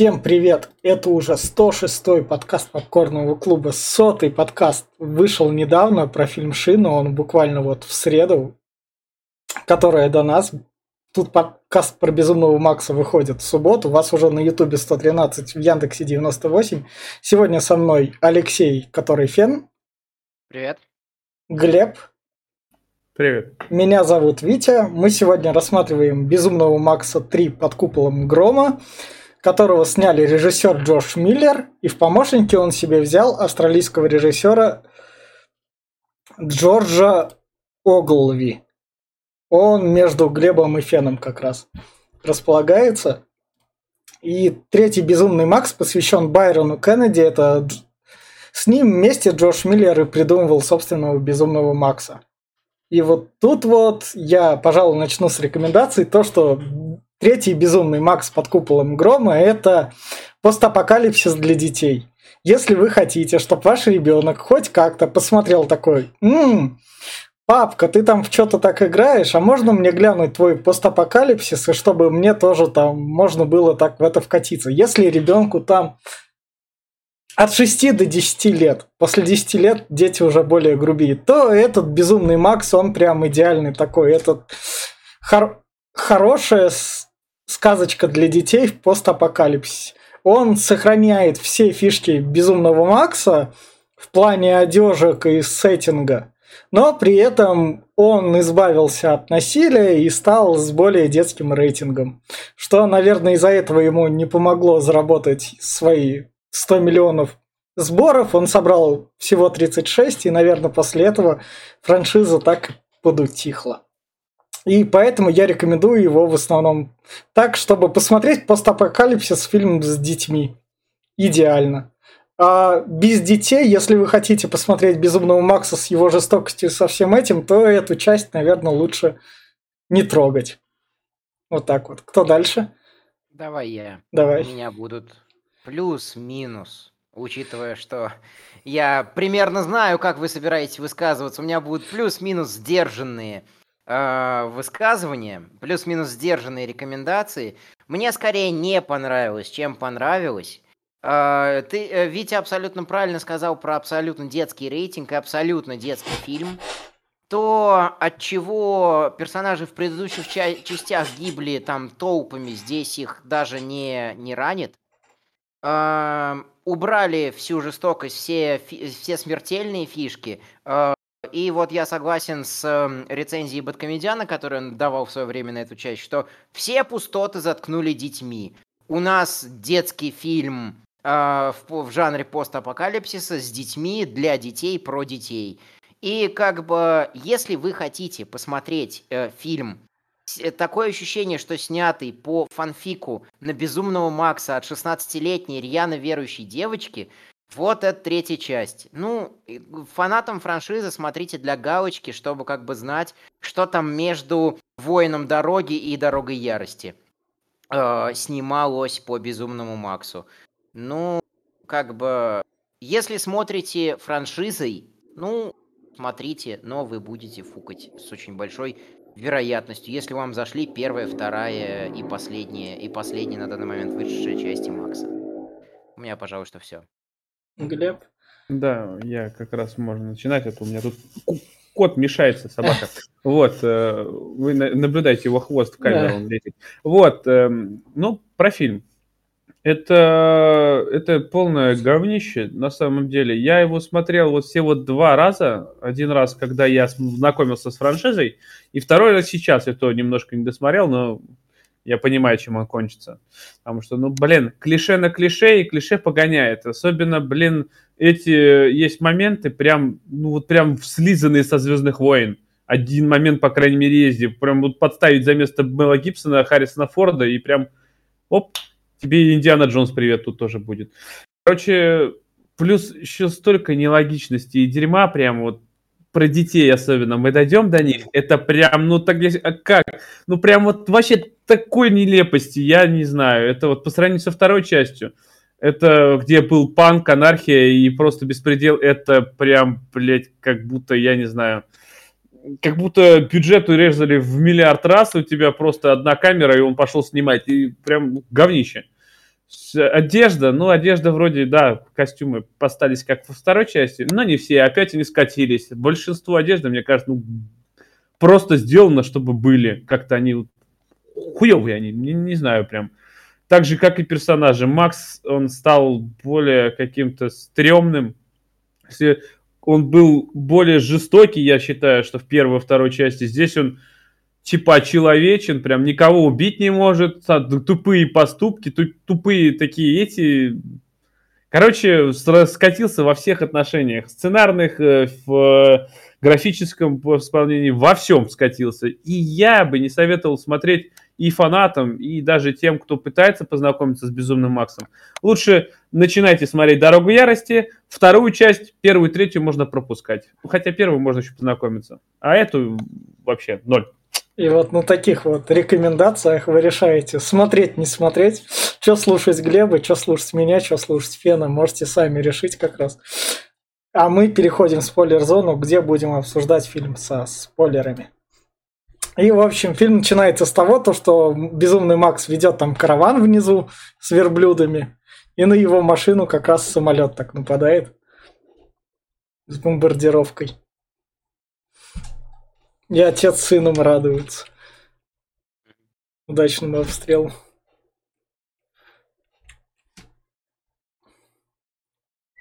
Всем привет! Это уже 106-й подкаст Попкорного клуба. Сотый подкаст вышел недавно про фильм «Шина». Он буквально вот в среду, которая до нас. Тут подкаст про Безумного Макса выходит в субботу. У вас уже на Ютубе 113, в Яндексе 98. Сегодня со мной Алексей, который Фен. Привет. Глеб. Привет. Меня зовут Витя. Мы сегодня рассматриваем Безумного Макса 3 под куполом грома которого сняли режиссер Джош Миллер, и в помощники он себе взял австралийского режиссера Джорджа Оглви. Он между Глебом и Феном как раз располагается. И третий «Безумный Макс» посвящен Байрону Кеннеди. Это с ним вместе Джош Миллер и придумывал собственного «Безумного Макса». И вот тут вот я, пожалуй, начну с рекомендаций. То, что Третий безумный Макс под куполом грома – это постапокалипсис для детей. Если вы хотите, чтобы ваш ребенок хоть как-то посмотрел такой, «Ммм, папка, ты там в что-то так играешь, а можно мне глянуть твой постапокалипсис, и чтобы мне тоже там можно было так в это вкатиться. Если ребенку там от 6 до 10 лет, после 10 лет дети уже более грубее, то этот безумный Макс, он прям идеальный такой, этот хор хорошая сказочка для детей в постапокалипсисе. Он сохраняет все фишки Безумного Макса в плане одежек и сеттинга, но при этом он избавился от насилия и стал с более детским рейтингом. Что, наверное, из-за этого ему не помогло заработать свои 100 миллионов сборов. Он собрал всего 36, и, наверное, после этого франшиза так подутихла. И поэтому я рекомендую его в основном так, чтобы посмотреть постапокалипсис фильм с детьми. Идеально. А без детей, если вы хотите посмотреть Безумного Макса с его жестокостью и со всем этим, то эту часть, наверное, лучше не трогать. Вот так вот. Кто дальше? Давай я. Давай. У меня будут плюс-минус, учитывая, что я примерно знаю, как вы собираетесь высказываться. У меня будут плюс-минус сдержанные э, высказывания, плюс-минус сдержанные рекомендации. Мне скорее не понравилось, чем понравилось. Э, ты, э, Витя абсолютно правильно сказал про абсолютно детский рейтинг и абсолютно детский фильм. То, от чего персонажи в предыдущих ча- частях гибли там толпами, здесь их даже не, не ранит. Э, убрали всю жестокость, все, фи- все смертельные фишки. Э, и вот я согласен с э, рецензией Бэткомедиана, которую он давал в свое время на эту часть, что все пустоты заткнули детьми. У нас детский фильм э, в, в жанре постапокалипсиса с детьми, для детей, про детей. И как бы, если вы хотите посмотреть э, фильм, э, такое ощущение, что снятый по фанфику на Безумного Макса от 16-летней рьяно верующей девочки – вот это третья часть. Ну, фанатам франшизы смотрите для галочки, чтобы как бы знать, что там между Воином Дороги и Дорогой Ярости э, снималось по Безумному Максу. Ну, как бы, если смотрите франшизой, ну, смотрите, но вы будете фукать с очень большой вероятностью, если вам зашли первая, вторая и последняя, и последняя на данный момент вышедшая части Макса. У меня, пожалуй, что все. Глеб? Да, я как раз можно начинать, а то у меня тут кот мешается, собака. Вот, э, вы наблюдаете его хвост в камеру, он летит. Вот, эм, ну, про фильм. Это, это полное говнище, на самом деле. Я его смотрел вот всего два раза. Один раз, когда я знакомился с франшизой, и второй раз сейчас. Я то немножко не досмотрел, но я понимаю, чем он кончится. Потому что, ну, блин, клише на клише, и клише погоняет. Особенно, блин, эти есть моменты прям, ну, вот прям слизанные со «Звездных войн». Один момент, по крайней мере, есть, прям вот подставить за место Мела Гибсона, Харрисона Форда, и прям, оп, тебе Индиана Джонс привет тут тоже будет. Короче, плюс еще столько нелогичности и дерьма прям вот про детей особенно, мы дойдем до них, это прям, ну так, а как? Ну прям вот вообще такой нелепости, я не знаю. Это вот по сравнению со второй частью, это где был панк, анархия и просто беспредел, это прям, блядь, как будто, я не знаю, как будто бюджет урезали в миллиард раз, у тебя просто одна камера, и он пошел снимать, и прям говнище. Одежда, ну, одежда вроде, да, костюмы остались как во второй части, но не все, опять они скатились. Большинство одежды, мне кажется, ну, просто сделано, чтобы были. Как-то они хуевые они, не, не знаю прям. Так же, как и персонажи. Макс, он стал более каким-то стрёмным. Он был более жестокий, я считаю, что в первой и второй части. Здесь он типа человечен, прям никого убить не может, тупые поступки, тупые такие эти... Короче, скатился во всех отношениях. Сценарных, э, в графическом исполнении, во всем скатился. И я бы не советовал смотреть и фанатам, и даже тем, кто пытается познакомиться с Безумным Максом. Лучше начинайте смотреть «Дорогу ярости», вторую часть, первую и третью можно пропускать. Хотя первую можно еще познакомиться. А эту вообще ноль. И вот на таких вот рекомендациях вы решаете смотреть, не смотреть, что слушать Глеба, что слушать меня, что слушать Фена, можете сами решить как раз. А мы переходим в спойлер-зону, где будем обсуждать фильм со спойлерами. И, в общем, фильм начинается с того, то, что Безумный Макс ведет там караван внизу с верблюдами, и на его машину как раз самолет так нападает с бомбардировкой. И отец с сыном радуются. Удачному обстрелу.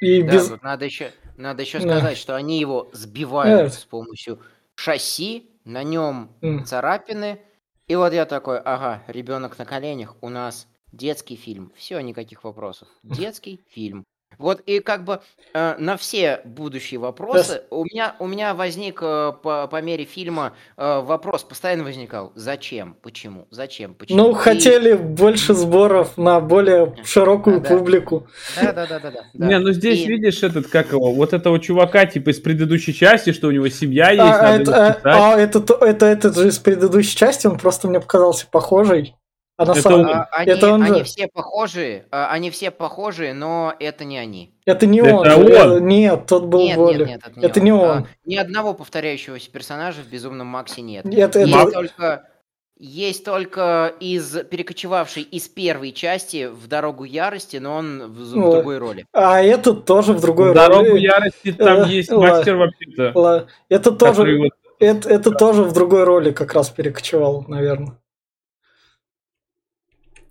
И да, без... надо еще, надо еще сказать, да. что они его сбивают да. с помощью шасси, на нем mm. царапины. И вот я такой, ага, ребенок на коленях, у нас детский фильм. Все, никаких вопросов. Детский фильм. Вот и как бы э, на все будущие вопросы у меня у меня возник э, по, по мере фильма э, вопрос постоянно возникал: зачем, почему, зачем, почему? Ну и... хотели больше сборов на более широкую да, публику. Да, да, да, да, да. Не, ну здесь и... видишь этот как его, вот этого чувака типа из предыдущей части, что у него семья есть. А, это, а, а это, это, это же из предыдущей части, он просто мне показался похожий. А на это самом... он... они, это он они все похожие, а, они все похожие, но это не они. Это не это он. он. Нет, тот был нет, более. Нет, нет, это не это он. Не он. А, ни одного повторяющегося персонажа в Безумном Максе нет. нет есть это... только есть только из перекочевавший из первой части в Дорогу ярости, но он в, в вот. другой роли. А этот тоже в другой в роли. Дорогу ярости там э, есть мастер вообще-то. Это тоже. Это, это тоже в другой роли как раз перекочевал, наверное.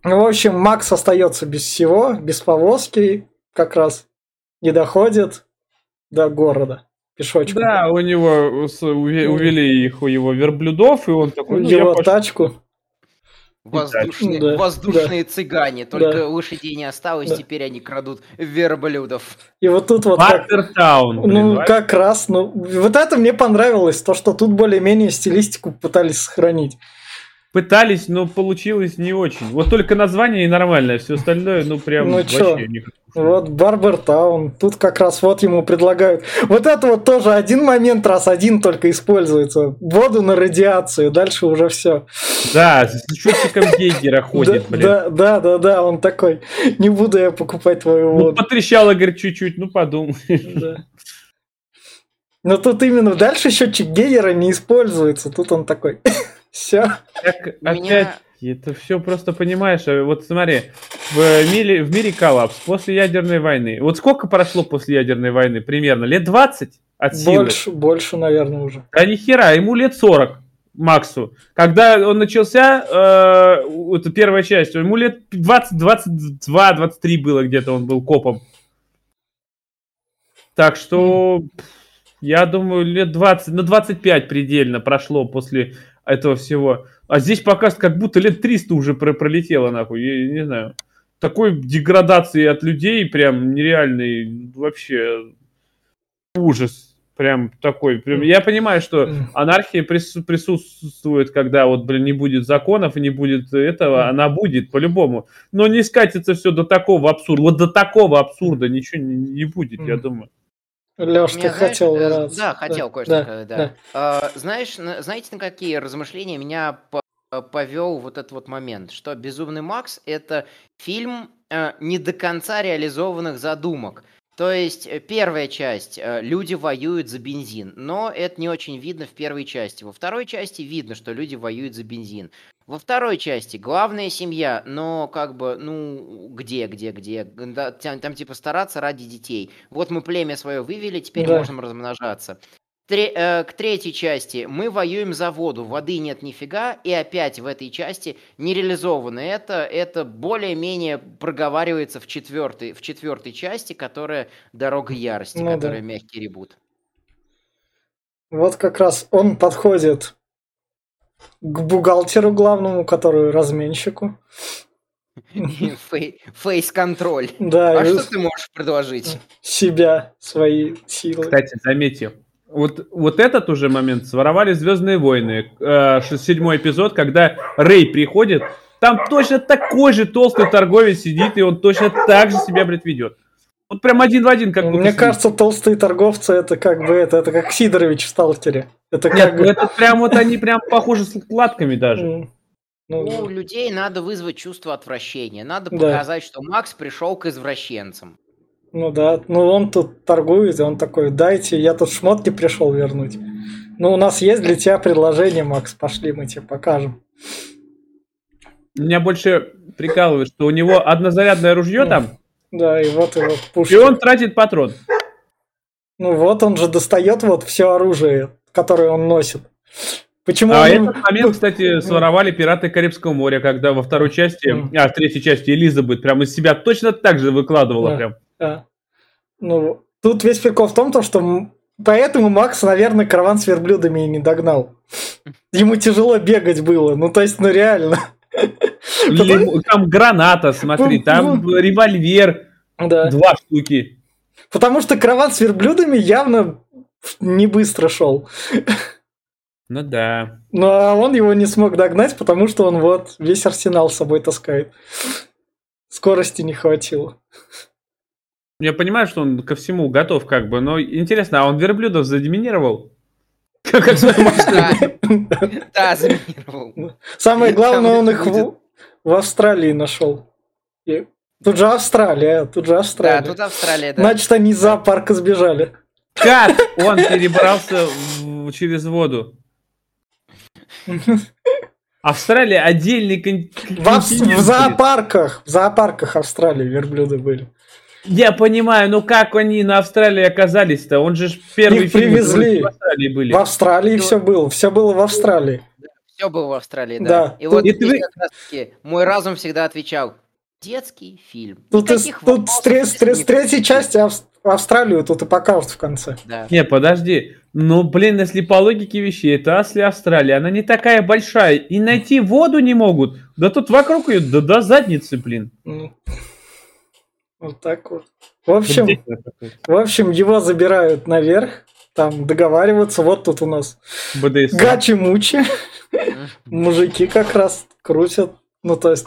Ну, в общем, Макс остается без всего, без повозки, как раз. Не доходит до города. Пешочком. Да, у него увели их у его верблюдов, и он такой... Ну, его тачку. Воздушные, да, воздушные да, цыгане, только да, лошадей не осталось, да. теперь они крадут верблюдов. И вот тут вот... Как, ну, как раз, ну, вот это мне понравилось, то, что тут более-менее стилистику пытались сохранить пытались, но получилось не очень. Вот только название и нормальное, все остальное, ну прям ну, вообще чё? не Вот Барбер Таун, тут как раз вот ему предлагают. Вот это вот тоже один момент, раз один только используется. Воду на радиацию, дальше уже все. Да, с счетчиком Гейгера ходит, блин. Да, да, да, да, он такой, не буду я покупать твою ну, воду. Ну, потрещало, говорит, чуть-чуть, ну подумай. Но тут именно дальше счетчик Гейгера не используется, тут он такой... Все. Так, опять, это все просто понимаешь. А вот смотри, в мире, в мире коллапс после ядерной войны. Вот сколько прошло после ядерной войны? Примерно лет 20 от силы? Больше, больше, наверное, уже. А ни хера, ему лет 40. Максу. Когда он начался, э, это первая часть, ему лет 20, 22, 23 было где-то, он был копом. Так что, я думаю, лет 20, на 25 предельно прошло после этого всего. А здесь показывают, как будто лет 300 уже про пролетело, нахуй. Я не знаю. Такой деградации от людей прям нереальный. Вообще ужас. Прям такой. Прям, я понимаю, что анархия прису- присутствует, когда вот, блин, не будет законов и не будет этого. Она будет по-любому. Но не скатится все до такого абсурда. Вот до такого абсурда ничего не, не будет, я думаю. Леш, ты хотел э, раз. Да, хотел да, кое-что да, сказать, да. да. А, знаешь, знаете, на какие размышления меня повел вот этот вот момент, что «Безумный Макс» — это фильм э, не до конца реализованных задумок. То есть э, первая часть, э, люди воюют за бензин, но это не очень видно в первой части. Во второй части видно, что люди воюют за бензин. Во второй части главная семья, но как бы, ну, где, где, где? Да, там, там типа стараться ради детей. Вот мы племя свое вывели, теперь Да. можем размножаться. Тре- э, к третьей части мы воюем за воду, воды нет нифига, и опять в этой части не реализовано это, это более-менее проговаривается в четвертой, в четвертой части, которая «Дорога ярости», Ну да. которая мягкий ребут. Вот как раз он подходит к бухгалтеру главному, который разменщику. Фей- Фейс-контроль. Да, А что ты можешь предложить? себя, свои силы. Кстати, заметьте, вот, вот этот уже момент своровали Звездные войны. Э, седьмой эпизод, когда Рэй приходит, там точно такой же толстый торговец сидит, и он точно так же себя, блядь, ведет. Вот прям один в один, как Ну, будто Мне кажется, толстые торговцы это как бы это, это как Сидорович в Сталкере. Это Нет, как ну это прям вот они прям похожи с укладками даже. М, ну, У людей надо вызвать чувство отвращения. Надо Да. показать, что Макс пришел к извращенцам. Ну да, ну он тут торгует, и он такой, дайте, я тут шмотки пришел вернуть. Ну, у нас есть для тебя предложение, Макс, пошли, мы тебе покажем. Меня больше прикалывает, что у него однозарядное ружье Ну, там, Да, и вот его и пушка. он тратит патрон. Ну вот он же достает вот все оружие, которое он носит. Почему А он- этот момент, кстати, своровали пираты Карибского моря, когда во второй части, а в третьей части Элизабет прям из себя точно так же выкладывала Да. прям. А, Ну, тут весь прикол в том, то, что поэтому Макс, наверное, караван с верблюдами и не догнал. Ему тяжело бегать было, ну то есть, ну реально. Лим- Там граната, смотри, Ну, там ну. револьвер, Да. два штуки. Потому что караван с верблюдами явно не быстро шел. Ну да. Ну а он его не смог догнать, потому что он вот весь арсенал с собой таскает. Скорости не хватило. Я понимаю, что он ко всему готов как бы, но интересно, а он верблюдов задеминировал? Как? Да, да, заминировал. Самое главное, он их в, Австралии нашел. Тут же Австралия, тут же Да, Австралия. тут Австралия, да. Значит, они из зоопарка сбежали. Как он перебрался в- через воду? Австралия отдельный В, континент, в зоопарках, в зоопарках Австралии верблюды были. Я понимаю, но как они на Австралии оказались-то? Он же первый Их фильм, привезли. в Австралии были. В Австралии все было, все было в Австралии. Все было в Австралии, да. Да. И вот И ты- таки мой разум всегда отвечал. Детский фильм. Тут, из- тут с, тре- с тре- с третьей части Ав- Австралию тут и покажут в конце. Да. Не, подожди. Ну, блин, если по логике вещей, это Асли Австралия, она не такая большая, и найти воду не могут. Да тут вокруг ее до, до задницы, блин. Ну, Вот так вот. В общем, в общем, его забирают наверх, там договариваются. Вот тут у нас БДСМ. гачи-мучи. Мужики как раз крутят. Ну, то есть,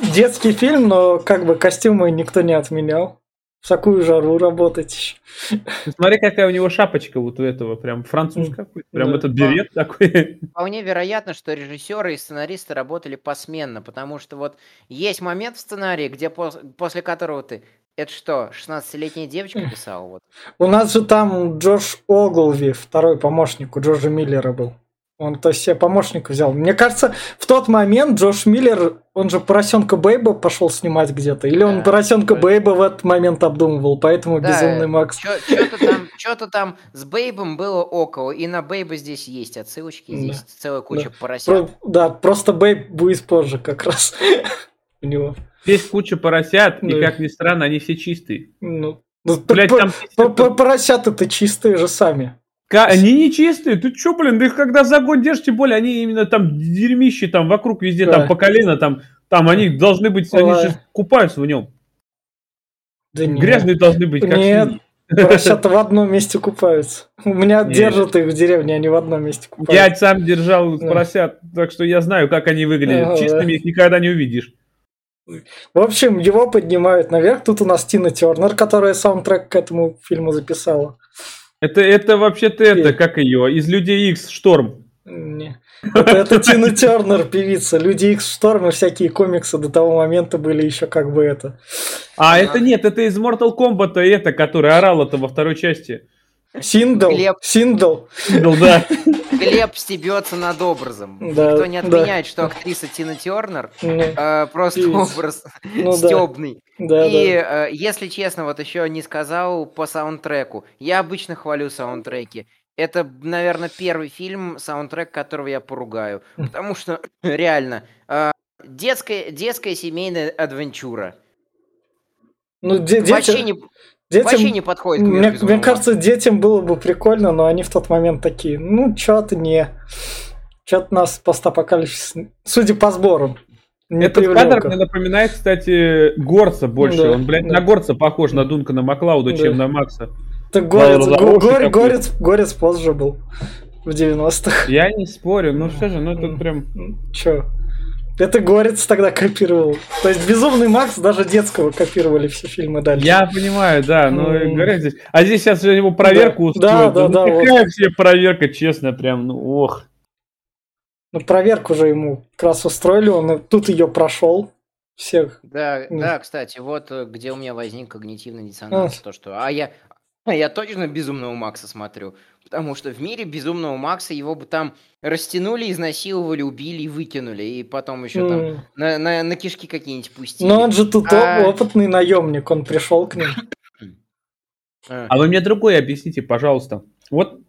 детский фильм, но как бы костюмы никто не отменял. В такую жару работать еще. Смотри, какая у него шапочка вот у этого, прям француз М, какой-то. Прям да. этот берет такой. Вполне вероятно, что режиссеры и сценаристы работали посменно, потому что вот есть момент в сценарии, где пос- после которого ты это что, 16-летняя девочка писала? Вот. У нас же там Джош Оглви, второй помощник у Джорджа Миллера был. Он то есть себе помощника взял. Мне кажется, в тот момент Джош Миллер, он же поросенка Бейба пошел снимать где-то. Или он Да. поросенка Бейба в этот момент обдумывал, поэтому Да, безумный Макс. Что-то там, чё-то там с Бейбом было около, и на Бейба здесь есть отсылочки, Да. здесь целая куча Да. поросят. Про- да, просто Бейб будет позже как раз у него. Здесь куча поросят, и Да. как ни странно, они все чистые. Ну, ну, Блять, там... по- по- Поросята-то чистые же сами. Они не чистые, ты чё, блин, да их когда за год держишь, тем более они именно там дерьмище, там вокруг везде, Да. там по колено, там, там они должны быть, они же купаются в нем. Да нет. Грязные должны быть, как Нет. Поросята в одном месте купаются. У меня Нет. держат их в деревне, они в одном месте Я купаются. сам держал Да. поросят, так что я знаю, как они выглядят. Ага, Чистыми их никогда не увидишь. В общем, его поднимают наверх. Тут у нас Тина Тернер, которая саундтрек к этому фильму записала. Это, это вообще-то это, как ее, из Людей Икс Шторм. Не. Это, это Тина Тернер, певица. Люди Икс Шторм и всякие комиксы до того момента были еще как бы это. А, это нет, это из Mortal Kombat, это, который орал это во второй части. Синдл. Глеб. Синдл. Синдл, да. Глеб стебется над образом. Да, Никто не да. отменяет, что актриса Тина Тернер Ну, э, просто И- образ ну да. стебный. Да, И, да. э, если честно, вот еще не сказал по саундтреку. Я обычно хвалю саундтреки. Это, наверное, первый фильм, саундтрек которого я поругаю. Потому что, реально, э, детская, детская семейная adventure а. Ну, де- Вообще, дети, не, детям, вообще не подходит к мне, безумного мне кажется, детям было бы прикольно, но они в тот момент такие, ну, чё-то не... Чё-то нас постапокалипсис, судя по сборам, не Этот привлёк кадр мне напоминает, кстати, Горца больше. Да, Он, блядь, да. на Горца похож, на Дункана Маклауда, Да. чем на Макса. Так горец, Ладно, го- такой. горец, горец позже был, в 90-х. Я не спорю, ну что же, ну это прям... Чё? Это Горец тогда копировал. То есть Безумный Макс даже детского копировали все фильмы дальше. Я понимаю, да, но М. говорят здесь... А здесь сейчас его проверку Да, устроят. да, ну, да, вот. какая все проверка, честно, прям, ну ох. Ну, проверку же ему как раз устроили, он тут ее прошел. Всех. Да, Ну. да, кстати, вот э, где у меня возник когнитивный диссонанс, то что, а я, а я точно Безумного Макса смотрю, потому что в мире Безумного Макса его бы там растянули, изнасиловали, убили и выкинули, и потом еще там М. на, на, на кишки какие-нибудь пустили. Но он же тут А. опытный наемник, он пришел к ним. А, А вы мне другое объясните, пожалуйста. Вот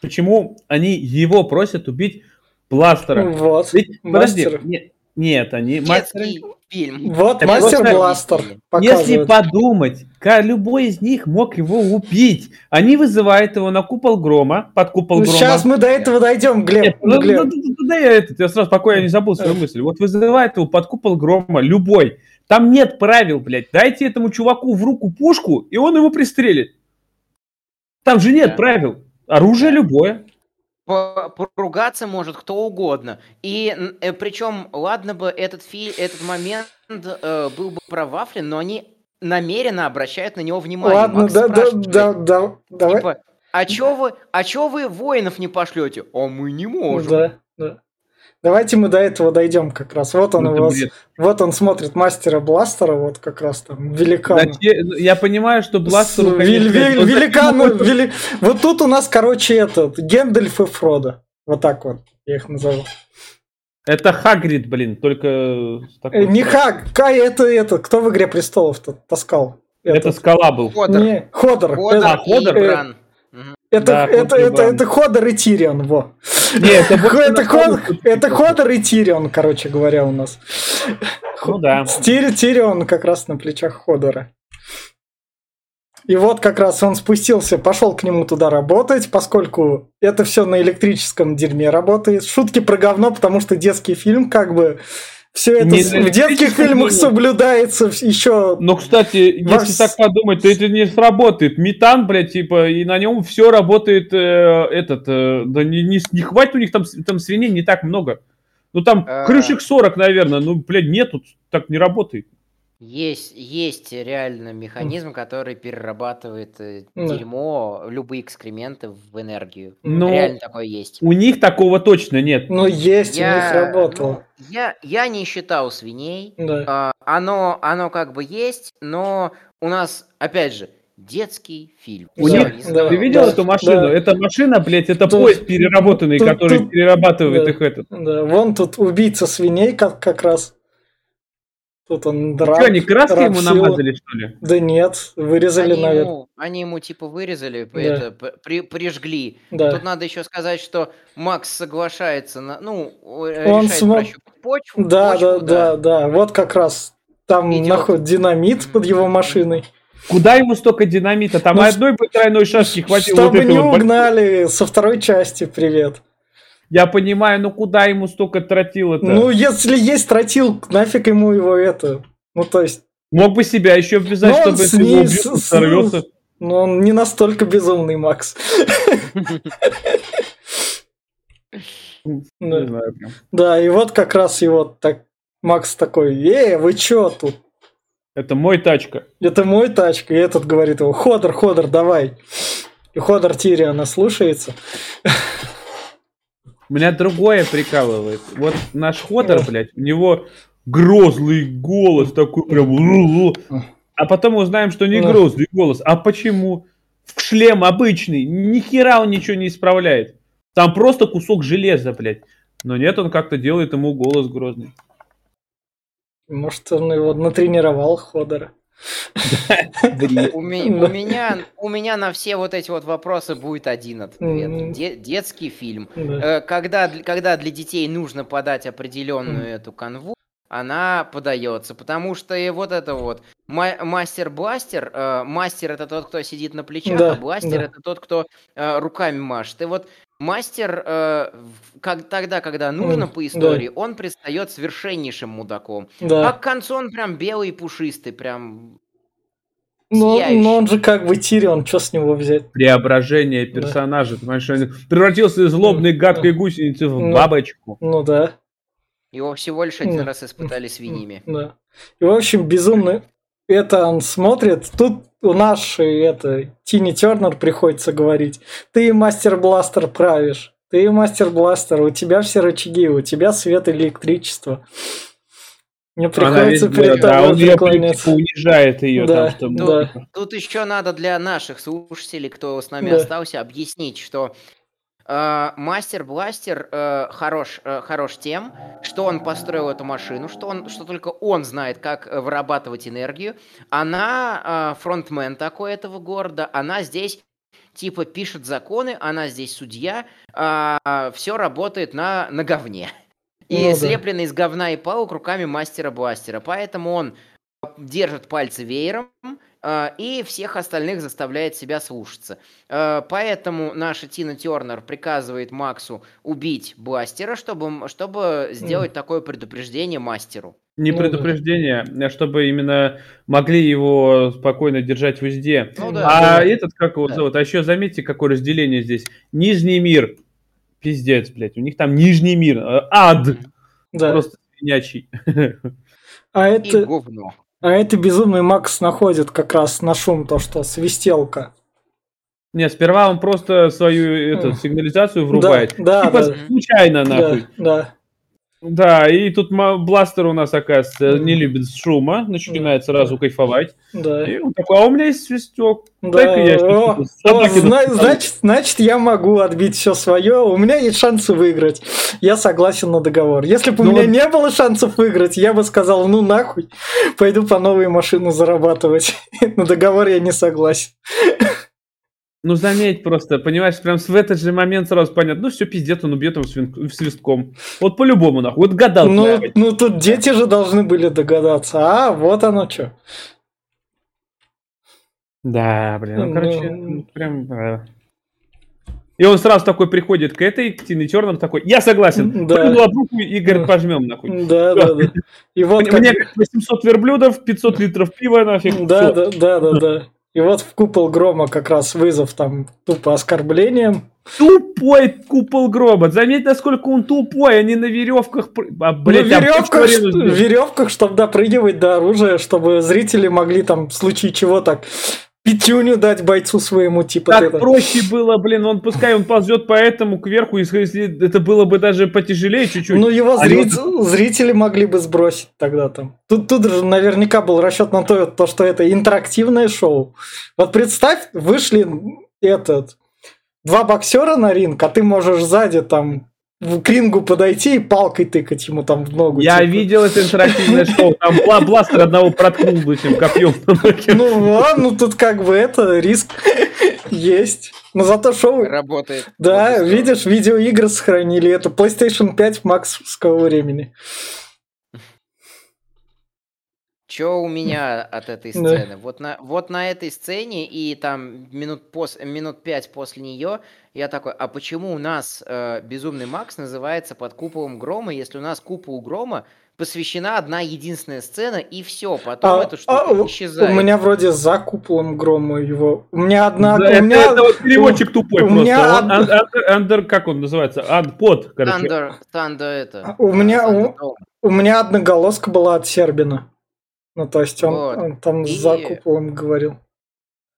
почему они его просят убить Бластера? Вот. Ведь, подожди, Мастер. Не- нет, они... детский фильм. Вот Так мастер просто- бластер Если подумать, любой из них мог его убить. Они вызывают его на купол грома, под купол Ну, грома. сейчас мы до этого дойдем, Глеб. Нет, ну, Глеб. ну, ну, ну, да я этот, я сразу пока я не забыл свою мысль. Вот вызывает его под купол грома, любой. Там нет правил, блядь. Дайте этому чуваку в руку пушку, и он его пристрелит. Там же нет Да. правил. Оружие любое. По- Поругаться может кто угодно. И причем, ладно бы этот фильм, этот момент э, был бы провафлен, но они намеренно обращают на него внимание. Ладно, Макс да, да, да, да, давай. типа, а чё вы, а чё вы воинов не пошлете? А мы не можем. Да, да. Давайте мы до этого дойдем как раз. Вот он Ну, это бред. вот он смотрит мастера бластера, вот как раз там великан. Я понимаю, что конечно, вел- вел- вот великан, вели- Вот тут у нас, короче, этот Гендальф и Фродо. Вот так вот я их назову. Это Хагрид, блин, только... такой- Э, Не Хаг, Кай, это, это, кто в Игре Престолов-то таскал? Это Этот. скала был. Ходор, Не, Ходор. Ходор А, Это, и Ходор? Бран. Это, Да, это, это, это Ходор и Тирион, во. Не, это Это, Ход- Ходор это тут- Ходор и Тирион, короче говоря, у нас. Ну да. Тири- Тирион как раз на плечах Ходора. И вот как раз он спустился, пошел к нему туда работать, поскольку это все на электрическом дерьме работает. Шутки про говно, потому что детский фильм, как бы, все это Не в детских фильмах дерьме. соблюдается еще. Ну, кстати, Во если так подумать, то это не сработает. Метан, блядь, типа, и на нем все работает, э, этот, э, да не, не, не хватит у них там, там свиней не так много. Ну, там А. крышек 40, наверное, ну, блядь, нету, так не работает. Есть, есть реально механизм, который перерабатывает Да. дерьмо, любые экскременты в энергию. Но Реально такое есть. у них такого точно нет. Ну, есть, у них работало. ну, я, я не считал свиней. Да. А, оно, оно как бы есть, но у нас, опять же, детский фильм. У Да, них- да. Ты видел да, эту машину? да. Эта машина, блядь, это Тут- поезд переработанный, тут- который тут- перерабатывает да. их этот. Да, вон тут убийца свиней как, как раз. Тут он драк. Что, они краской ему рабсила. намазали, что ли? Да нет, вырезали, Они наверное. ему, они ему типа вырезали, Да. это, при- прижгли. Да. Тут надо еще сказать, что Макс соглашается на, ну, э, Он решает смо- прощупать почву. Да, почву, да, да, да. Вот как раз там находит динамит под его машиной. Куда ему столько динамита? Там Ну, одной бы тройной шашки хватило. Чтобы вот не угнали со второй части, привет. Я понимаю, ну куда ему столько тротила-то? Ну, если есть тротил, нафиг ему его это. Ну, то есть, Мог бы себя еще обвязать, Ну, он чтобы если его убьют, с- сорвется. ну, он не настолько безумный, Макс. Да. и вот как раз его так Макс такой, э, вы чё тут? Это мой тачка. Это мой тачка. И этот говорит его, Ходор, Ходор, давай. И Ходор Тириана слушается. Меня другое прикалывает. Вот наш Ходор, блядь, у него грозный голос, такой прям... А потом узнаем, что не грозный голос. А почему? В шлем обычный, ни хера он ничего не исправляет. Там просто кусок железа, блядь. Но нет, он как-то делает ему голос грозный. Может, он его натренировал, Ходора. У меня, на все вот эти вот вопросы будет один ответ. Детский фильм. Э, когда, когда для детей нужно подать определенную эту канву, она подается, потому что и вот это вот мастер-бластер, э, мастер это тот, кто сидит на плечах, да, а бластер да. это тот, кто э, руками машет. И вот мастер, э, как, тогда, когда нужно mm, по истории, да. он предстает совершеннейшим мудаком. Да. А к концу он прям белый и пушистый, прям но, но он же как бы Тирион, что с него взять? Преображение персонажа, да. понимаешь, он превратился из злобной гадкой гусеницы в ну, бабочку. Ну да. Его всего лишь один раз испытали свиньями. Да. И, в общем, безумно это он смотрит. Тут у нашей это Тини Тернер приходится говорить. Ты мастер бластер правишь. Ты мастер бластер, у тебя все рычаги, у тебя свет и электричество. Мне приходится перед да, он ее типа, унижает ее. Да, там, чтобы... да. Тут, тут еще надо для наших слушателей, кто с нами да. остался, объяснить, что Э, Мастер Бластер э, хорош, э, хорош тем, что он построил эту машину, что, он, что только он знает, как вырабатывать энергию. Она фронтмен такой этого города, она здесь типа пишет законы, она здесь судья, а все работает на, на говне. И ну, слепленный да. из говна и палок руками мастера бластера. Поэтому он держит пальцы веером, и всех остальных заставляет себя слушаться. А, поэтому наша Тина Тернер приказывает Максу убить Бластера, чтобы, чтобы сделать mm. такое предупреждение мастеру. Не ну, предупреждение, а чтобы именно могли его спокойно держать везде. Ну, да, а да. этот, как его да. зовут? А еще заметьте, какое разделение здесь. Нижний мир. Пиздец, блядь. У них там нижний мир. Ад. Да. Просто свинячий. А это... И говно. А это безумный Макс находит как раз на шум то, что свистелка. Не, сперва он просто свою эту, сигнализацию врубает. Да, типа да, случайно нахуй. Да, да. Да, и тут бластер у нас, оказывается, не любит шума, начинает сразу кайфовать. Да. И он такой, а у меня есть свистек. Да. Я о, о, зна- значит, значит, я могу отбить все свое, у меня есть шансы выиграть. Я согласен на договор. Если бы ну, у меня не было шансов выиграть, я бы сказал, ну нахуй, пойду по новой машину зарабатывать. На договор я не согласен. Ну, заметь просто, понимаешь, прям в этот же момент сразу понятно, ну все, пиздец, он убьет его свин... свистком. Вот по-любому, нахуй, вот гадал. Ну, ну, тут дети же должны были догадаться, а вот оно что. Да, блин, ну, короче, ну... прям... И он сразу такой приходит к этой, к Тине Тернер, такой, я согласен. Да. Поднял руку и говорит, пожмем нахуй. Да, да, да. И вот Мне как... 800 верблюдов, 500 литров пива нафиг. Да, да, да, да, да. И вот в купол грома как раз вызов там тупо оскорблением. Тупой купол грома. Заметь, насколько он тупой, они на веревках. А, блядь, на веревках, веревках, чтобы допрыгивать до оружия, чтобы зрители могли там в случае чего так пятюню дать бойцу своему, типа. Так это. проще было, блин, он пускай он ползет по этому кверху, если это было бы даже потяжелее чуть-чуть. Ну, его а зри... вот... зрители могли бы сбросить тогда там. Тут, тут же наверняка был расчет на то, то, что это интерактивное шоу. Вот представь, вышли этот два боксера на ринг, а ты можешь сзади там к рингу подойти и палкой тыкать ему там в ногу. Я типа. видел это интерактивное шоу, там бла бластер одного проткнул бы этим копьем. Ну, а, ну тут как бы это, риск есть. Но зато шоу... Работает. Да, видишь, видеоигры сохранили. Это PlayStation 5 максовского времени. Что у меня от этой сцены? Вот на, вот на этой сцене и там минут, пос, минут пять после нее я такой, а почему у нас э, Безумный Макс называется под куполом грома, если у нас купол грома посвящена одна единственная сцена и все, потом а, эта штука а, исчезает. У меня вроде за куполом грома его. У меня одна. Да, у это, меня, это вот переводчик у, тупой у просто. Меня он, од... under, under, как он называется? Андпод, короче. Thunder, Thunder это. У меня у, у меня одноголоска была от Сербина. Ну, то есть он, вот. он там и... за куполом говорил.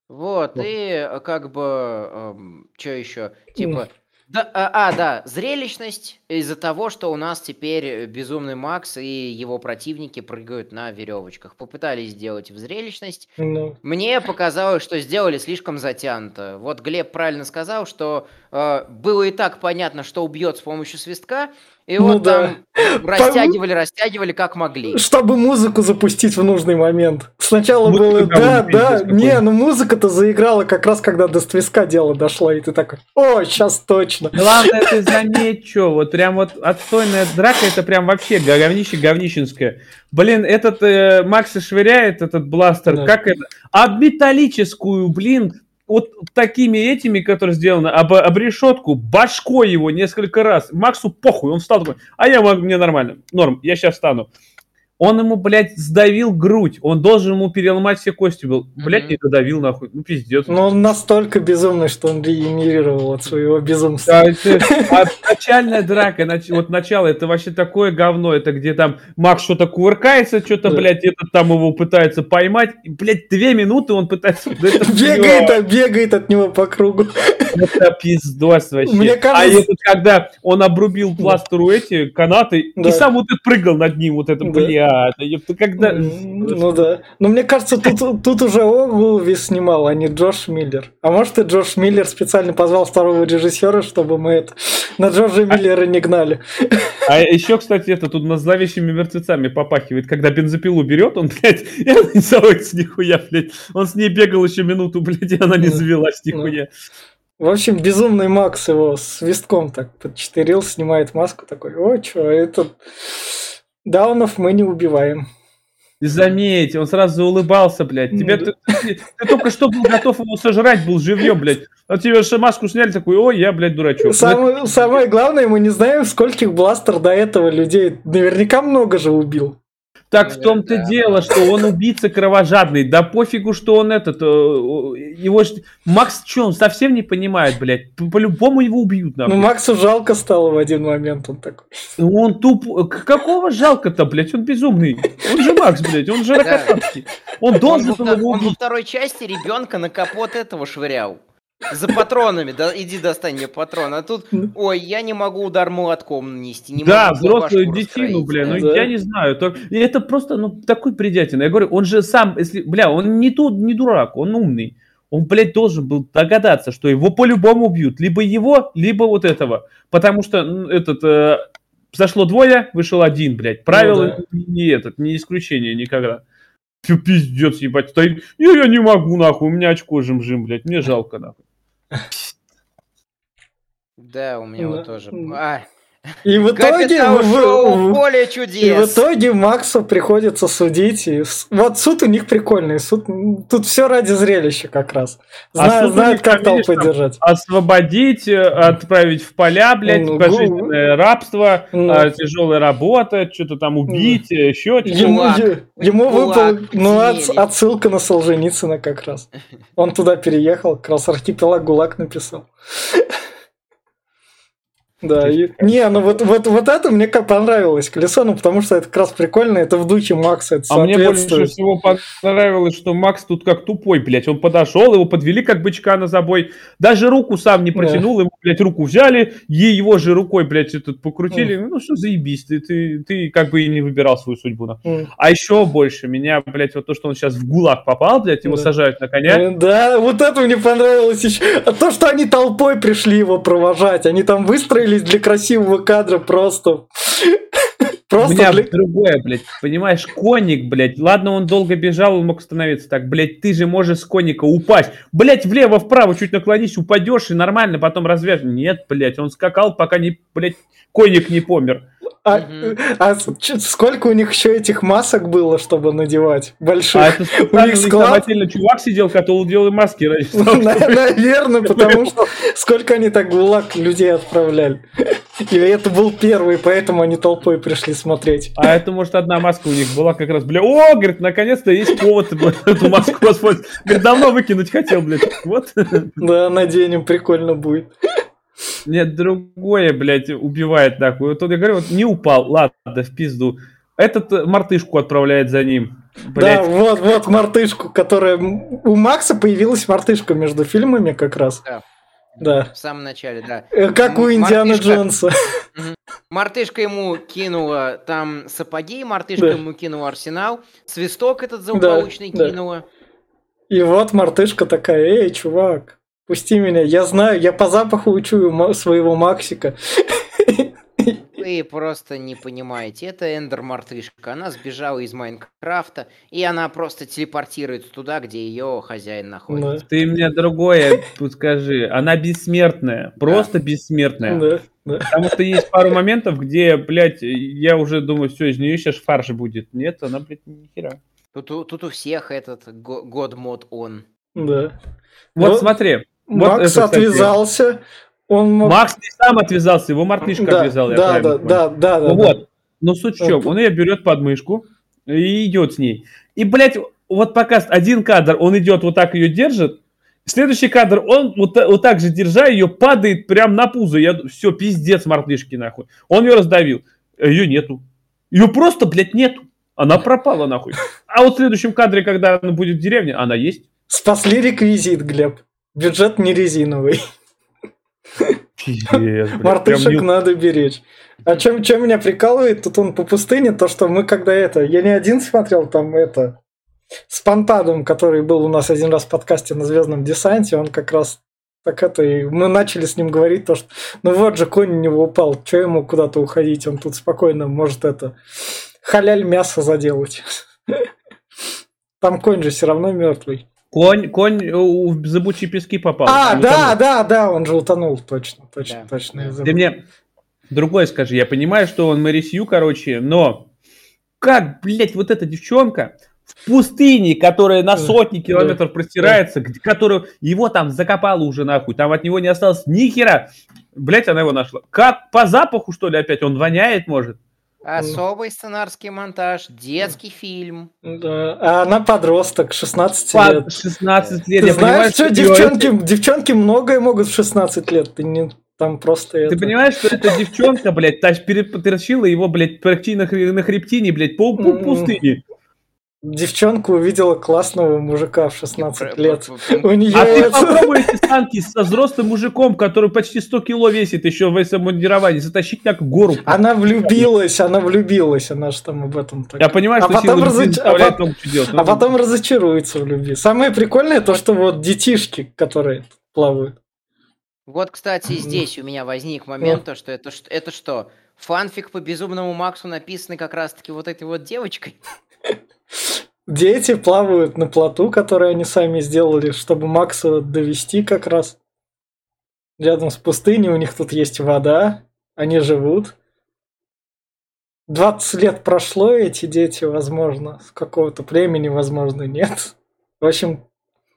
Вот, вот. и э, как бы, эм, что еще? Типа, Да, а, а, да, зрелищность из-за того, что у нас теперь э, Безумный Макс и его противники прыгают на веревочках. Попытались сделать в зрелищность. Ну, Мне показалось, что сделали слишком затянуто. Вот Глеб правильно сказал, что э, было и так понятно, что убьет с помощью свистка, и Ну вот да. там растягивали, растягивали как могли. чтобы музыку запустить в нужный момент. Сначала Музыка, было, да, да, не, ну музыка-то заиграла как раз, когда до свистка дело дошло, и ты такой, о, сейчас точно. Главное, ты заметь, что вот прям вот отстойная драка, это прям вообще говнище говнищенское. Блин, этот э, Макс и швыряет этот бластер, Да. как это? Об металлическую, блин, вот такими этими, которые сделаны, об, об решетку, башкой его несколько раз. Максу похуй, он встал такой, а я мне нормально, норм, я сейчас встану. Он ему, блядь, сдавил грудь. Он должен ему переломать все кости был. Блядь, не додавил, нахуй. Ну, пиздец. Но он настолько безумный, что он регенерировал от своего безумства. Да, это- а начальная драка, нач- вот начало, это вообще такое говно, это где там Макс что-то кувыркается, что-то, Да. блядь, этот там его пытается поймать, и, блядь, две минуты он пытается... да это Бегает, а бегает от него по кругу. Это пиздос вообще. Мне кажется- А этот, когда он обрубил пластеру эти канаты, Да. и сам вот этот прыгал над ним, вот это, Да. блядь, ёпта, когда... Ну да. Но мне кажется, тут, тут уже Огулви снимал, а не Джош Миллер. А может и Джош Миллер специально позвал второго режиссера, чтобы мы это на Джорджа Миллера не гнали. А еще, кстати, это тут на зловещими мертвецами попахивает. Когда бензопилу берет, он, блядь, и она не заводится нихуя, блядь. Он с ней бегал еще минуту, блядь, и она не Да. завелась нихуя. В общем, безумный Макс его свистком так подчетырил, снимает маску такой, о, чё, этот... Даунов мы не убиваем. Заметь, он сразу улыбался, блядь. Тебе, Ну ты, ты- ты только что был готов его сожрать, был живьем, блядь. А тебе маску сняли, такой, ой, я, блядь, дурачок. Самое, самое главное, мы не знаем, скольких бластер до этого людей. Наверняка много же убил. Так в том-то Да. дело, что он убийца кровожадный. Да пофигу, что он этот... э, Его ж... Макс что, он совсем не понимает, блядь. По- По-любому его убьют, Ну, нахуй. Максу жалко стало в один момент, он такой. Он туп... К- Какого жалко-то, блядь? Он безумный. Он же Макс, блядь. Он же Рокотанский. Он Он, должен был его он во убить. второй части ребенка на капот этого швырял. За патронами, да, иди достань мне патрон. А тут, ой, я не могу удар молотком нанести. Не Да, взрослую детину, бля, ну да. Я не знаю. и это просто, ну, такой предятин. Я говорю, он же сам, если, бля, он не тут, не дурак, он умный. Он, блядь, должен был догадаться, что его по-любому убьют. Либо его, либо вот этого. Потому что м, этот... э, Зашло двое, вышел один, блядь. Правило Ну да. не этот, не исключение никогда. Фу, пиздец, ебать, стоит. Я, я не могу, нахуй, у меня очко жим-жим, блядь, мне жалко, нахуй. Да, у меня вот тоже. А, И в итоге... Шоу поле И в чудес. итоге Максу приходится судить. И вот суд у них прикольный. Суд... Тут все ради зрелища как раз. А Зна- у знают, как там, видишь, толпы там держать. освободить, э, отправить в поля, блядь, Ну, пожизненное рабство, Ну. а, тяжелая работа, что-то там убить, э, еще что-то. Ему, Кулак. ему выпал ну, от- отсылка на Солженицына как раз. Он туда переехал, как раз архипелаг ГУЛАГ написал. Да, и- не, ну вот, вот, вот это мне как понравилось, колесо, ну потому что это как раз прикольно, это в духе Макса, это А мне больше всего понравилось, что Макс тут как тупой, блядь. Он подошел, его подвели как бычка на забой. Даже руку сам не Да. протянул, ему, блядь, руку взяли, ей его же рукой, блядь, тут покрутили. Ну что заебись, ты, ты, ты как бы и не выбирал свою судьбу. М. А еще больше меня, блядь, вот то, что он сейчас в ГУЛАГ попал, блядь, его Да. сажают на коня. Э, Да, вот это мне понравилось еще. А то, что они толпой пришли его провожать, они там выстроились для красивого кадра просто. У Просто меня для- другое, блядь, понимаешь, конник, блядь, ладно, он долго бежал, он мог остановиться так, блядь, ты же можешь с конника упасть, блядь, влево-вправо чуть наклонись, упадешь и нормально потом развяжешь. Нет, блядь, он скакал, пока не, блядь, конник не помер. А, Мгм. а сколько у них еще этих масок было, чтобы надевать? Больших. А это у них там склад- отдельно чувак сидел, который делал маски Наверное, потому что сколько они так в ГУЛАГ людей отправляли. И это был первый, поэтому они толпой пришли смотреть. А это, может, одна маска у них была как раз, бля, о, говорит, наконец-то есть повод эту маску воспользоваться. Говорит, давно выкинуть хотел, блядь. Вот. Да, наденем, прикольно будет. Нет, другое, блядь, убивает нахуй. Вот я говорю, вот не упал, ладно, в пизду. Этот э, мартышку отправляет за ним. Да, Блядь, вот, вот мартышку, которая... У Макса появилась мартышка между фильмами как раз. Да. Да. В самом начале, да. Э, Как у Индианы мартышка. Джонса. Мартышка ему кинула там сапоги, мартышка Да. ему кинула арсенал, свисток этот злополучный да. кинула. И вот мартышка такая, эй, чувак, пусти меня, я знаю, я по запаху учую своего Максика. Вы просто не понимаете, это Эндер мартышка. Она сбежала из Майнкрафта, и она просто телепортируется туда, где ее хозяин находится. Ты мне другое скажи. Она бессмертная. Просто бессмертная. Потому что есть пару моментов, где, блядь, я уже думаю, все, из нее сейчас фарш будет. Нет, она, блядь, ни хера. Тут, у- тут у всех этот го- год мод он. да. Вот Ну, смотри. вот Макс это, кстати, отвязался, он мог... Макс не сам отвязался, его мартышка да, отвязал. я да, правильно да, да, да, да, Ну да. вот. Но суть в чем? Он ее берет под мышку и идет с ней. И, блядь, вот пока один кадр, он идет вот так ее держит, следующий кадр, он вот, вот так же держа ее, падает прям на пузо. Я, все, пиздец мартышки, нахуй. Он ее раздавил. Ее нету. Ее просто, блядь, нету. Она пропала, нахуй. А вот в следующем кадре, когда она будет в деревне, она есть. Спасли реквизит, Глеб. Бюджет не резиновый. Мартышек надо беречь. А чем, чем меня прикалывает, тут он по пустыне, то, что мы когда это... Я не один смотрел, там это... С Пантадом, который был у нас один раз в подкасте на Звездном десанте, он как раз так это, и мы начали с ним говорить то, что ну вот же конь у него упал, что ему куда-то уходить, он тут спокойно может это халяль мясо заделать. Там конь же все равно мертвый. Конь, конь э, в зыбучие пески попал. А, да, утонул. да, да, он же утонул, точно, точно, Да. точно. я забыл. Ты мне другое скажи. Я понимаю, что он Мэри Сью, короче, но как, блядь, вот эта девчонка в пустыне, которая на сотни километров простирается, которую его там закопало уже нахуй, там от него не осталось ни хера. Блядь, она его нашла. Как, по запаху, что ли, опять? Он воняет, может? Особый сценарский монтаж, детский фильм. Да, а она подросток, 16 По лет. 16 лет. Ты я знаешь, понимаю, что её девчонки, девчонки многое могут в 16 лет. Ты не там просто Ты это... понимаешь, что эта девчонка, блядь, тащ- перетащила его, блядь, почти на, хре- на хребтине, блядь, по, по М. Девчонка увидела классного мужика в 16 лет. У нее А ты это... попробуй эти санки со взрослым мужиком, который почти 100 кило весит, еще в самомундировании, затащить так в гору. Она влюбилась, она влюбилась, она же там об этом так. Я понимаю, А что потом разоч- а по- чего делать. А потом разочаруется в любви. Самое прикольное то, что вот детишки, которые плавают. Вот, кстати, здесь у меня возник момент, то, что это, это что? Фанфик по Безумному Максу написанный как раз-таки вот этой вот девочкой? Дети плавают на плоту, который они сами сделали, чтобы Макса довести как раз. Рядом с пустыней у них тут есть вода, они живут. 20 лет прошло, эти дети, возможно, с какого-то племени, возможно, нет. В общем,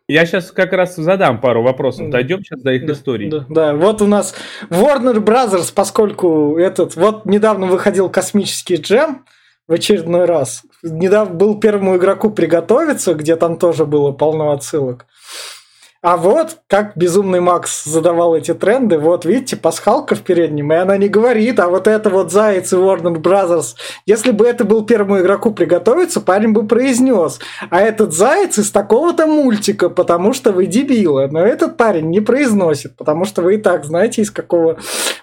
Я сейчас как раз задам пару вопросов. Дойдем сейчас до их да, историй. Да, да, вот у нас Warner Brothers, поскольку этот, вот недавно выходил космический джем в очередной раз. Недавно был первому игроку приготовиться, где там тоже было полно отсылок. А вот как Безумный Макс задавал эти тренды, вот видите, пасхалка в переднем, и она не говорит, а вот это вот Заяц и Warner Brothers, если бы это был первому игроку приготовиться, парень бы произнес, а этот Заяц из такого-то мультика, потому что вы дебилы, но этот парень не произносит, потому что вы и так знаете, из какого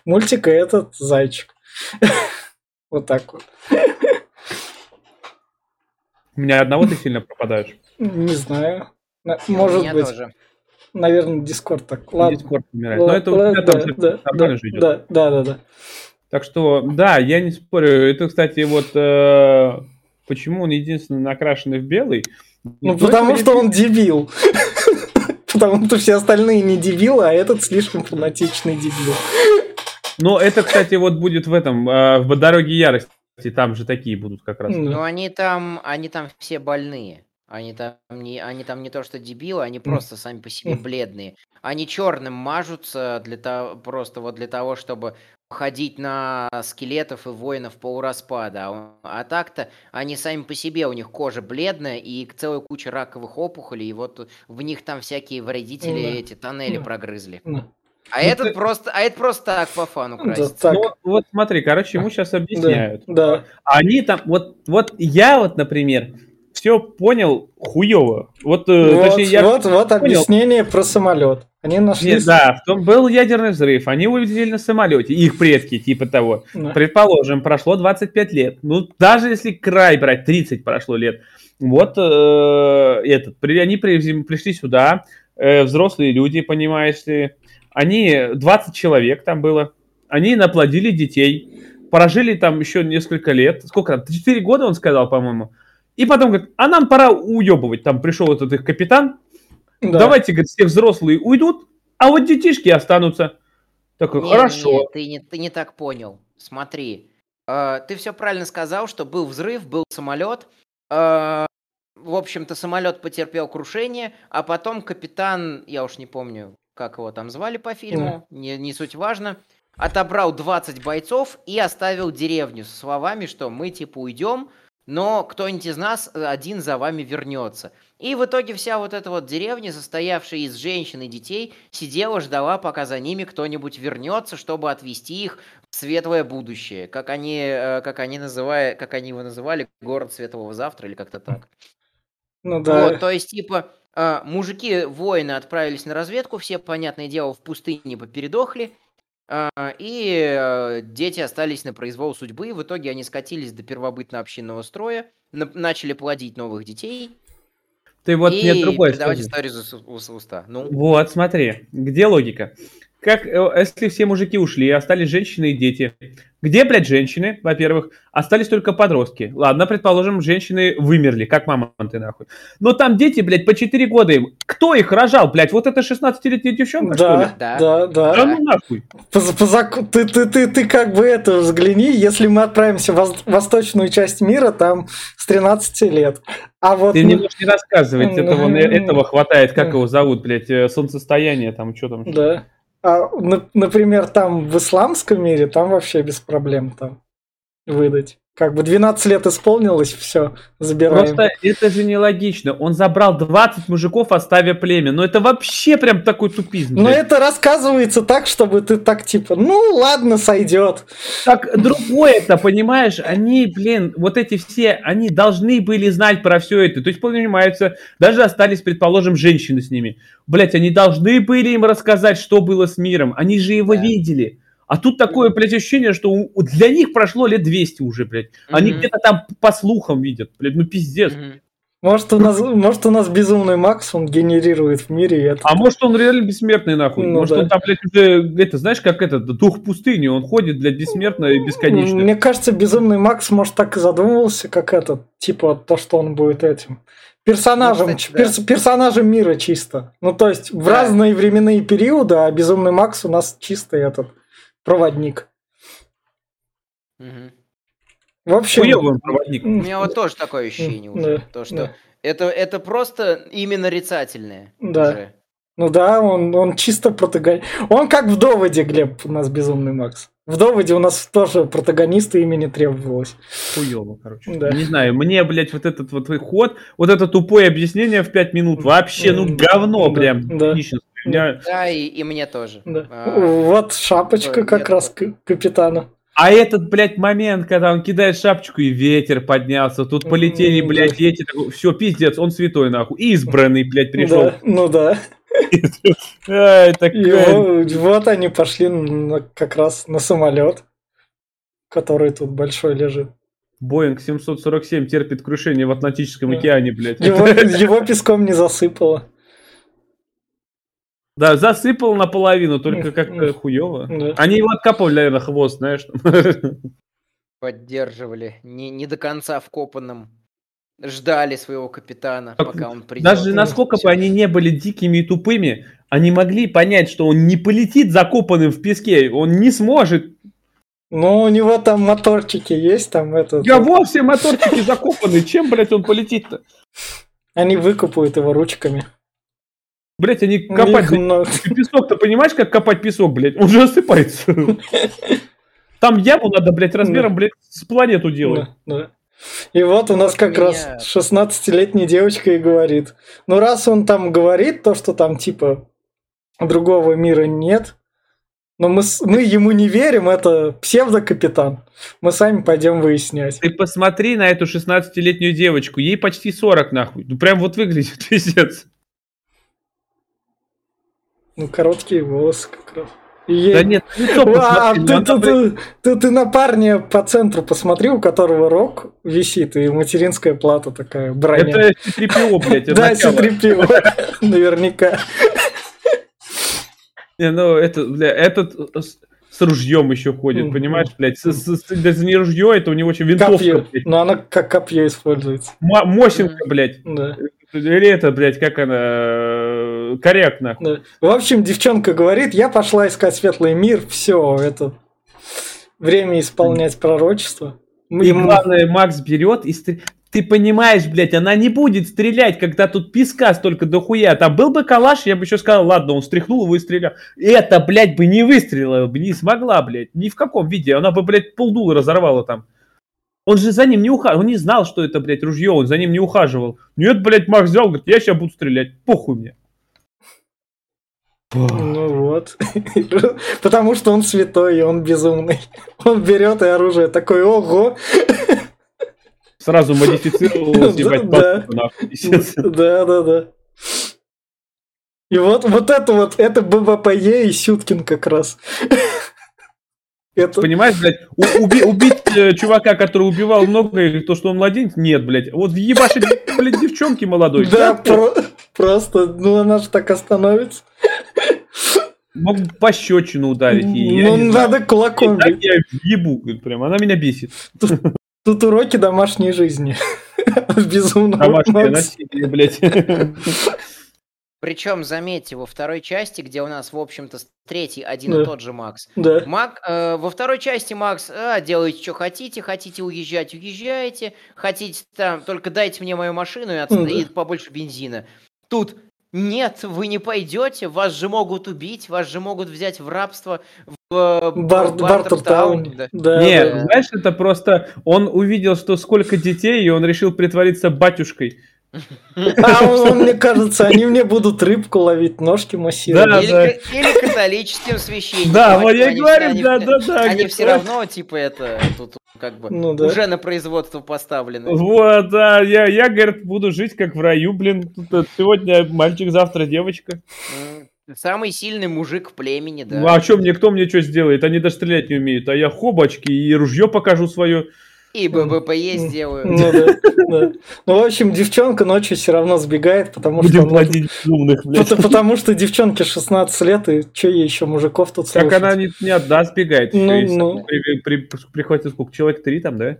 мультика этот зайчик. Вот так вот. У меня одного ты сильно пропадаешь. Не знаю. Может быть. тоже. Наверное, Дискорд так. Ладно. Дискорд умирает. Но это у тебя там же нормально идет. Да, да, да. Так что, да, я не спорю. Это, кстати, вот э, почему он единственный накрашенный в белый. Ну, потому что он дебил. Потому что все остальные не дебилы, а этот слишком фанатичный дебил. Но это, кстати, вот будет в этом, э, в «Дороге ярости». Там же такие будут как раз. Ну, они там, они там все больные. Они там не, они там не то что дебилы, они просто сами по себе бледные. Они черным мажутся для того, просто вот для того, чтобы ходить на скелетов и воинов полураспада. А А так-то они сами по себе, у них кожа бледная и целая куча раковых опухолей, и вот в них там всякие вредители Да. эти тоннели Да. прогрызли. Ну, А этот просто, а это просто так по фану да, красится. так. Ну, вот смотри, короче, ему сейчас Да, объясняют. да. Они там, вот, вот я вот, например, все понял хуево. Вот, э, Вот, точнее, я вот, вот понял. объяснение про самолет. Они нашли... Нет, да, в том был ядерный взрыв, они улетели на самолете, их предки, типа того. Да. Предположим, прошло 25 лет. Ну, даже если край брать, 30 прошло лет. Вот э, этот, при- они при- пришли сюда, э, взрослые люди, понимаешь ли, они, 20 человек там было, они наплодили детей, прожили там еще несколько лет, сколько там, 4 года он сказал, по-моему, и потом говорит, а нам пора уебывать, там пришел этот их капитан, Да. давайте, говорит, все взрослые уйдут, а вот детишки останутся. Такой, Не, хорошо. не, ты, не, ты не так понял. Смотри. э, ты все правильно сказал, что был взрыв, был самолет. э, в общем-то, самолет потерпел крушение, а потом капитан, я уж не помню, как его там звали по фильму, не, не суть важно, отобрал 20 бойцов и оставил деревню со словами, что мы типа уйдем, но кто-нибудь из нас э, один за вами вернется. И в итоге вся вот эта вот деревня, состоявшая из женщин и детей, сидела, ждала, пока за ними кто-нибудь вернется, чтобы отвезти их в светлое будущее, как они, э, как они называли, как они его называли, город светлого завтра или как-то так. Ну да. Вот, то есть, типа, э, мужики, воины отправились на разведку, все, понятное дело, в пустыне попередохли, э, и э, дети остались на произвол судьбы, в итоге они скатились до первобытно-общинного строя, на- начали плодить новых детей Ты вот и мне другой передавать историю из уста. Ну, Вот, смотри, где логика? Как, э, если все мужики ушли, остались женщины и дети. Где, блядь, женщины, во-первых? Остались только подростки. Ладно, предположим, женщины вымерли, как мамонты, нахуй. Но там дети, блядь, по 4 года им. Кто их рожал, блядь? Вот эта 16-летняя девчонка, что ли? Да, Да. да, да. Да ну нахуй. По, по заку- ты, ты, ты, ты как бы это взгляни, если мы отправимся в восточную часть мира, там с 13 лет. А вот... Ты ну, не можешь не рассказывать, этого, Мгм. этого хватает, как его зовут, блядь, э, солнцестояние, там, что там. Да. А, на- например, там в исламском мире, там вообще без проблем там выдать. Как бы 12 лет исполнилось, все, забираем. Просто это же нелогично. Он забрал 20 мужиков, оставя племя. Но это вообще прям такой тупизм. Но блядь. это рассказывается так, чтобы ты так типа, ну ладно, сойдет. Так другое-то, понимаешь, они, блин, вот эти все, они должны были знать про все это. То есть, понимается, даже остались, предположим, женщины с ними. Блять, они должны были им рассказать, что было с миром. Они же его Да. видели. А тут такое, блядь, ощущение, что у- для них прошло лет 200 уже, блядь. Они Мгм. где-то там по слухам видят, блядь, ну пиздец. мгм. Может у нас, может у нас безумный Макс, он генерирует в мире это. А может он реально бессмертный, нахуй? Ну может да. он там, блядь, уже, это, знаешь, как этот, дух пустыни, он ходит, блядь, бессмертно и бесконечно. Мне кажется, безумный Макс, может, так и задумывался, как этот, типа то, что он будет этим. Персонажем, Ну, кстати, перс- персонажем мира чисто. Ну, то есть в Да. разные временные периоды, а безумный Макс у нас чистый этот проводник. Мгм. В общем, Хуёвый он проводник. У меня вот тоже такое ощущение Да, уже. То, что да. это, это просто именно нарицательное. Да. уже. ну да, он, он чисто протагонист. Он как в доводе, Глеб, у нас безумный Макс. В доводе у нас тоже протагониста имени требовалось. Хуёво, короче. Да. Не знаю, мне, блядь, вот этот вот ход, вот это тупое объяснение в 5 минут, вообще, ну, говно да, прям. да. У меня- Да, и, и мне тоже. Да. А, Вот шапочка да, как раз к- капитана. А этот, блядь, момент, когда он кидает шапочку и ветер поднялся, тут полетели, блядь, дети, все, пиздец, он святой, нахуй, избранный, блядь, пришел. Да, ну да. Ай, И такая- вот, они пошли на- как раз на самолет, который тут большой лежит. Боинг 747 терпит крушение в Атлантическом океане, блядь. Его, его песком не засыпало. Да, засыпал наполовину, только как-то хуево. Да. Они его откопали, наверное, хвост, знаешь. Поддерживали. Не, не до конца вкопанным. Ждали своего капитана, Так, пока он придет. Даже насколько бы они не были дикими и тупыми, они могли понять, что он не полетит закопанным в песке, он не сможет. Ну, у него там моторчики есть, там этот. Я вовсе моторчики закопаны, чем, блядь, он полетит-то? Они выкупают его ручками. Блядь, они копать... Ты Песок-то понимаешь, как копать песок, блядь? Он же осыпается. Там яму надо, блядь, размером, блядь, с планету делать. Да, да. И вот у нас как меня- раз 16-летняя девочка и говорит. Ну, раз он там говорит то, что там типа другого мира нет, но мы, с- мы ему не верим, это псевдокапитан. Мы сами пойдем выяснять. Ты посмотри на эту 16-летнюю девочку, ей почти 40, нахуй. Ну, прям вот выглядит, пиздец. Ну, короткие волосы как раз. И Да нет, А, ты, ты- ты- ты- ты на парня по центру посмотри, у которого рог висит, и материнская плата такая, броня. Это C-3PO, блядь, Да, начало. C-3PO, наверняка. Не, ну, это, бля, этот с, ружьем еще ходит, понимаешь, блядь? С, с- с- даже не ружье, это у него еще винтовка, Копье. блядь. Но она как копье используется. Мо- Мосинка, блядь. Да, Или это, блядь, как она... нахуй. да. В общем, девчонка говорит, я пошла искать светлый мир, все, это время исполнять пророчество. И Ему- главное, Макс берет и стр- Ты понимаешь, блядь, она не будет стрелять, когда тут песка столько дохуя. Там был бы калаш, я бы еще сказал, ладно, он стряхнул его и стрелял. Это, блядь, бы не выстрелила, бы не смогла, блядь. Ни в каком виде. Она бы, блядь, полдула разорвала там. Он же за ним не ухаживал. Он не знал, что это, блядь, ружье. Он за ним не ухаживал. Нет, блядь, Макс взял, говорит, я сейчас буду стрелять. Похуй мне. Ну вот. Потому что он святой, и он безумный. Он берет и оружие такой, ого. Сразу модифицировал, ебать, Да. Да, да, да. И вот, вот это вот, это ББПЕ и Сюткин как раз. Это, Понимаешь, блядь, уби- убить э, чувака, который убивал много, то, что он младенец, нет, блядь. Вот ебашить, блядь, девчонки молодой. да, про- просто, ну она же так остановится. Мог бы пощечину ударить. я Ну, не знаю. надо кулаком. И так я ебу, прям, она меня бесит. Тут уроки домашней жизни. Безумно. Домашнее насилие, блядь. Причем, заметьте, во второй части, где у нас, в общем-то, третий один Да. и тот же Макс. Да. Мак, э, во второй части Макс, а, делайте, что хотите, хотите уезжать, уезжаете, хотите там, только дайте мне мою машину и, отс- Мгм. и побольше бензина. Тут нет, вы не пойдете, вас же могут убить, вас же могут взять в рабство в э, Бар- в Бартертауне. Да. Да, Не, да. знаешь, это просто он увидел, что сколько детей, и он решил притвориться батюшкой. А мне кажется, они мне будут рыбку ловить, ножки массировать. Да, или, да. или католическим священником. Да, вот что я и они говорю, да, они- да, да. Они все равно, типа, это тут как бы Ну да. уже на производство поставлены. Вот, да, я, я, говорит, буду жить как в раю, блин. Тут, э, Сегодня мальчик, завтра девочка. Самый сильный мужик в племени, да. Ну, а что мне, кто мне что сделает? Они даже стрелять не умеют. А я хобочки и ружье покажу свое. И ББПЕ сделаю. Ну да, да. Ну, в общем, девчонка ночью все равно сбегает, потому что... Будем он- платить умных, блядь. Потому, потому что девчонке 16 лет, и что ей еще мужиков тут Так слушать? она не, не отдаст, бегает. Ну, и ну. сам при- при- прихватит сколько? Человек три там, да?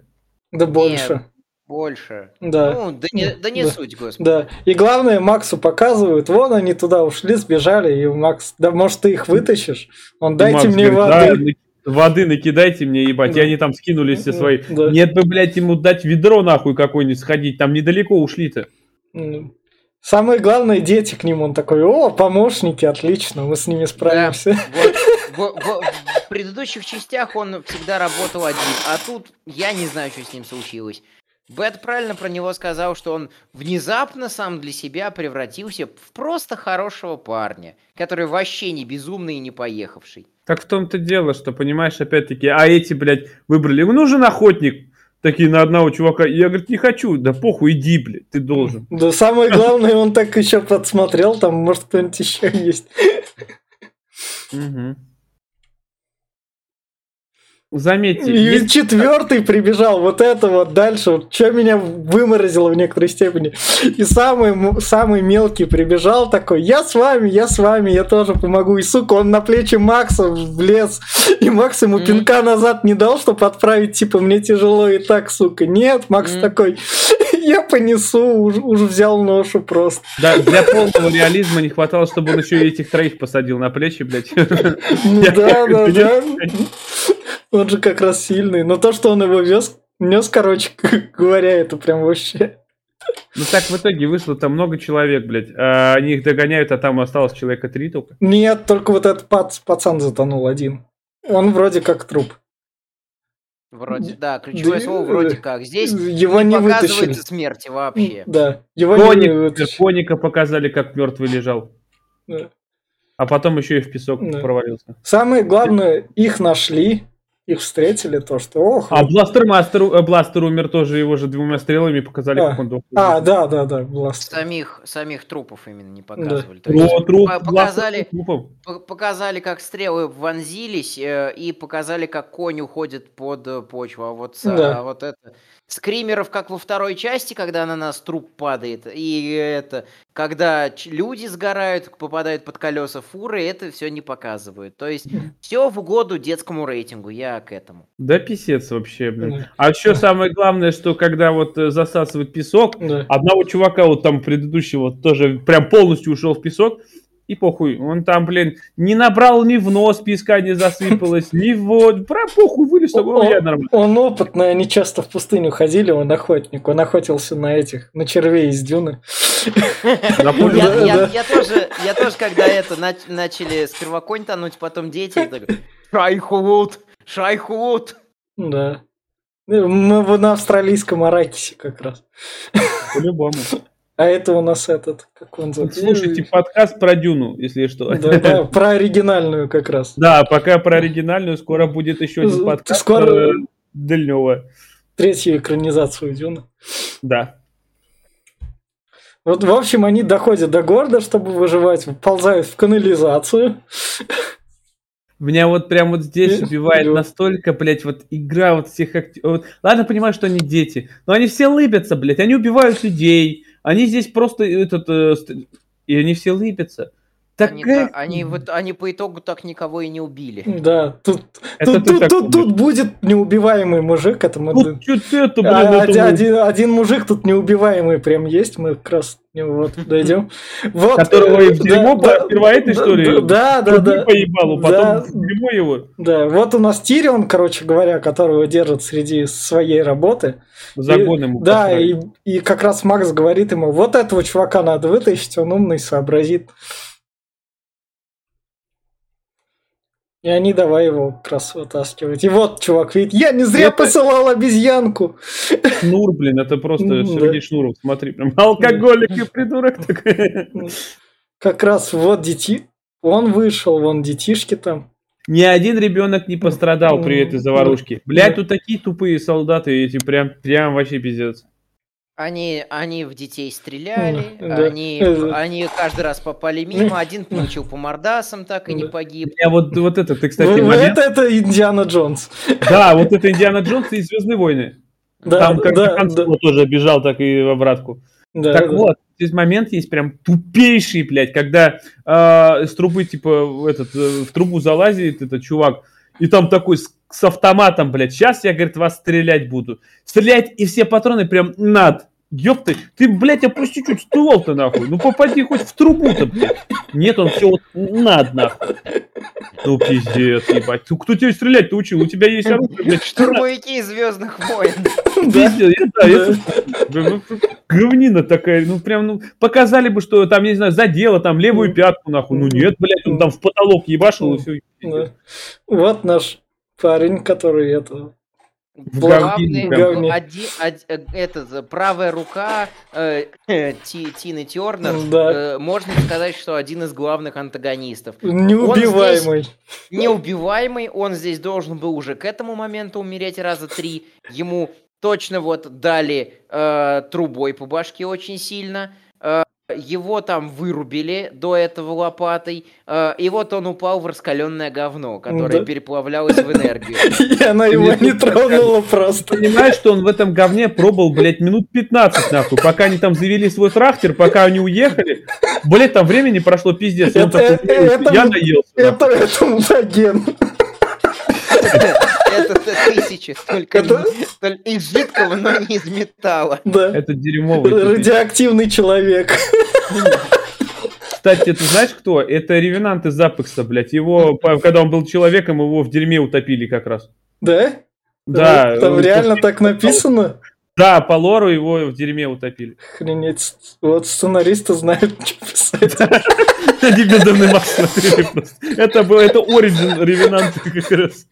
Да больше. Больше. Да. Ну, да не, да не Да. суть, господи. Да. И главное, Максу показывают, вон они туда ушли, сбежали, и Макс, да может ты их вытащишь? Он, дайте Макс мне говорит, воды. «Да, воды накидайте мне, ебать. Да. И они там скинулись все свои. Да. Нет бы, блядь, ему дать ведро нахуй какое-нибудь сходить. Там недалеко ушли-то. М. Самое главное, дети к нему. Он такой, о, помощники, отлично, мы с ними справимся. Вот, в, в- в предыдущих частях он всегда работал один, а тут я не знаю, что с ним случилось. Бэт правильно про него сказал, что он внезапно сам для себя превратился в просто хорошего парня, который вообще не безумный и не поехавший. Так в том-то дело, что, понимаешь, опять-таки, а эти, блядь, выбрали, ему нужен охотник. Такие на одного чувака. Я, говорит, не хочу. Да похуй, иди, блядь, ты должен. Да самое главное, он так еще подсмотрел, там, может, кто-нибудь еще есть. Заметьте, И есть- четвертый прибежал, вот это вот дальше, вот что меня выморозило в некоторой степени. И самый, самый мелкий прибежал такой, я с вами, я с вами, я тоже помогу. И, сука, он на плечи Макса влез, и Макс ему Мгм. пинка назад не дал, чтобы отправить, типа, мне тяжело и так, сука. Нет, Макс Мгм. такой, я понесу, уж, уж взял ношу просто. Да, для полного реализма не хватало, чтобы он еще и этих троих посадил на плечи, блядь. Ну да, да, да. Он же как раз сильный. Но то, что он его вез, нес, короче говоря, это прям вообще... Ну так в итоге вышло там много человек, блядь. А они их догоняют, а там осталось человека три только. Нет, только вот этот пац- пацан затонул один. Он вроде как труп. Вроде, да, ключевое Да, слово вроде как. Здесь Его не вытащили. показывается смерти вообще. Да, его не Коник, вытащили. коника показали, как мертвый лежал. Да. А потом еще и в песок Да. провалился. Самое главное, их нашли. Их встретили, то что ох. А Бластер Мастер, э, Бластер умер тоже, его же двумя стрелами показали, А. как он дохнет. А, да, да, да, Бластер. Самих, самих трупов именно не показывали. То Труп, есть труп, по- Бластер показали, показали, как стрелы вонзились, э, и показали, как конь уходит под э, почву. А вот, Да. а вот это... Скримеров, как во второй части, когда на нас труп падает, и это, когда люди сгорают, попадают под колеса фуры, это все не показывают. То есть все в угоду детскому рейтингу, я к этому. Да писец вообще, блин. А еще самое главное, что когда вот э, засасывает песок, Да. одного чувака вот там предыдущего тоже прям полностью ушел в песок, и похуй, он там, блин, не набрал ни в нос песка, не засыпалось, ни в вот, прям похуй вылез, такой, «О, я нормально. Он опытный, они часто в пустыню ходили, он охотник, он охотился на этих, на червей из дюны. Я, Да, я- да. я тоже, я тоже, когда это нач- начали сперва конь тонуть, потом дети, я такой, Шайхут, Шайхут. Да. Ну, Мы в- на австралийском аракисе как раз. по-любому. А это у нас этот, как он зовут? Слушайте подкаст про Дюну, если что. Да, да, про оригинальную как раз. Да, пока про оригинальную, скоро будет еще один подкаст скоро- про Дальнего. Третью экранизацию Дюны. Да. Вот, в общем, они доходят до города, чтобы выживать, ползают в канализацию. Меня вот прям вот здесь Э, убивает настолько, блядь, вот игра вот всех актеров. Ладно, понимаю, что они дети, но они все лыбятся, блядь, они убивают людей, они здесь просто этот... э, и они все лыбятся. Они, Такая... та- они, вот, они по итогу так никого и не убили. Да, тут, Это тут, тут, так тут, тут будет неубиваемый мужик. Это мы... Ну, чё ты это, блин, А, это один, один- один мужик тут неубиваемый прям есть, мы как раз к нему вот дойдем. Вот, Которого э, и в дерьмо да, по первой этой да, истории Да, да, да. поебалу, потом Да. в дерьмо его Да, вот у нас Тирион, короче говоря, которого держат среди своей работы. загон И- ему Да, и, и как раз Макс говорит ему, вот этого чувака надо вытащить, он умный, сообразит. И они давай его как раз вытаскивать. И вот, чувак, видит, я не зря Это- посылал обезьянку. Шнур, блин, это просто Ну, Сергей да. Шнуров, смотри, прям алкоголик и придурок такой. Как раз вот дети. Он вышел, вон детишки там. Ни один ребенок не пострадал при этой заварушке. Блять, Да. тут такие тупые солдаты, эти прям, прям вообще пиздец. Они, они в детей стреляли, да. они, Э, они каждый раз попали мимо, один получил по мордасам, так и не погиб. Я вот, вот это, ты, кстати, Ну, момент. это, это Индиана Джонс. Да, вот это Индиана Джонс и Звездные войны. Да, Там как да, Хан да, тоже бежал, так и в обратку. да, так да. вот, здесь момент есть прям тупейший, блядь, когда э, с трубы, типа, в этот, э, в трубу залазит этот чувак, и там такой с, автоматом, блядь, сейчас я, говорит, вас стрелять буду. Стрелять, и все патроны прям над. Ёпты, ты, блядь, опусти чуть ствол-то, нахуй. Ну, попади хоть в трубу-то, блядь. Нет, он все вот над, нахуй. Ну, пиздец, ебать. Ну, кто тебе стрелять-то учил? У тебя есть оружие, блядь, Штурмовики Звездных войн. Пиздец, да, я ну, Говнина такая, ну прям, ну, показали бы, что там, я не знаю, задело там левую пятку, нахуй. Ну нет, блядь, он там в потолок ебашил и все. Вот наш парень, который это... Главный, говне прям. говне. один, од- э, этот, э, правая рука э, Ти- Тины Тернер, Да. э, можно сказать, что один из главных антагонистов. Неубиваемый. Неубиваемый, он здесь должен был уже к этому моменту умереть раза три. Ему точно вот дали э, трубой по башке очень сильно. Э, его там вырубили до этого лопатой. э, и вот он упал в раскаленное говно, которое Да. переплавлялось в энергию. И она его не тронула просто. Понимаешь, что он в этом говне пробовал, блядь, минут 15, нахуй, пока они там завели свой трактор, пока они уехали. Блядь, там времени прошло пиздец. это- я наелся. Это, это мутаген. Это тысячи, только из жидкого, но не из металла. Да. Это дерьмовый. Радиоактивный человек. Кстати, ты знаешь кто? Это ревенант из Апекса, блядь. Его, когда он был человеком, его в дерьме утопили как раз. Да? Да. Там он реально так написано? Да, по лору его в дерьме утопили. Охренеть. Вот сценаристы знают, что писать. Они безумный Макс смотрели просто. Это был, это оригин ревенанта как раз.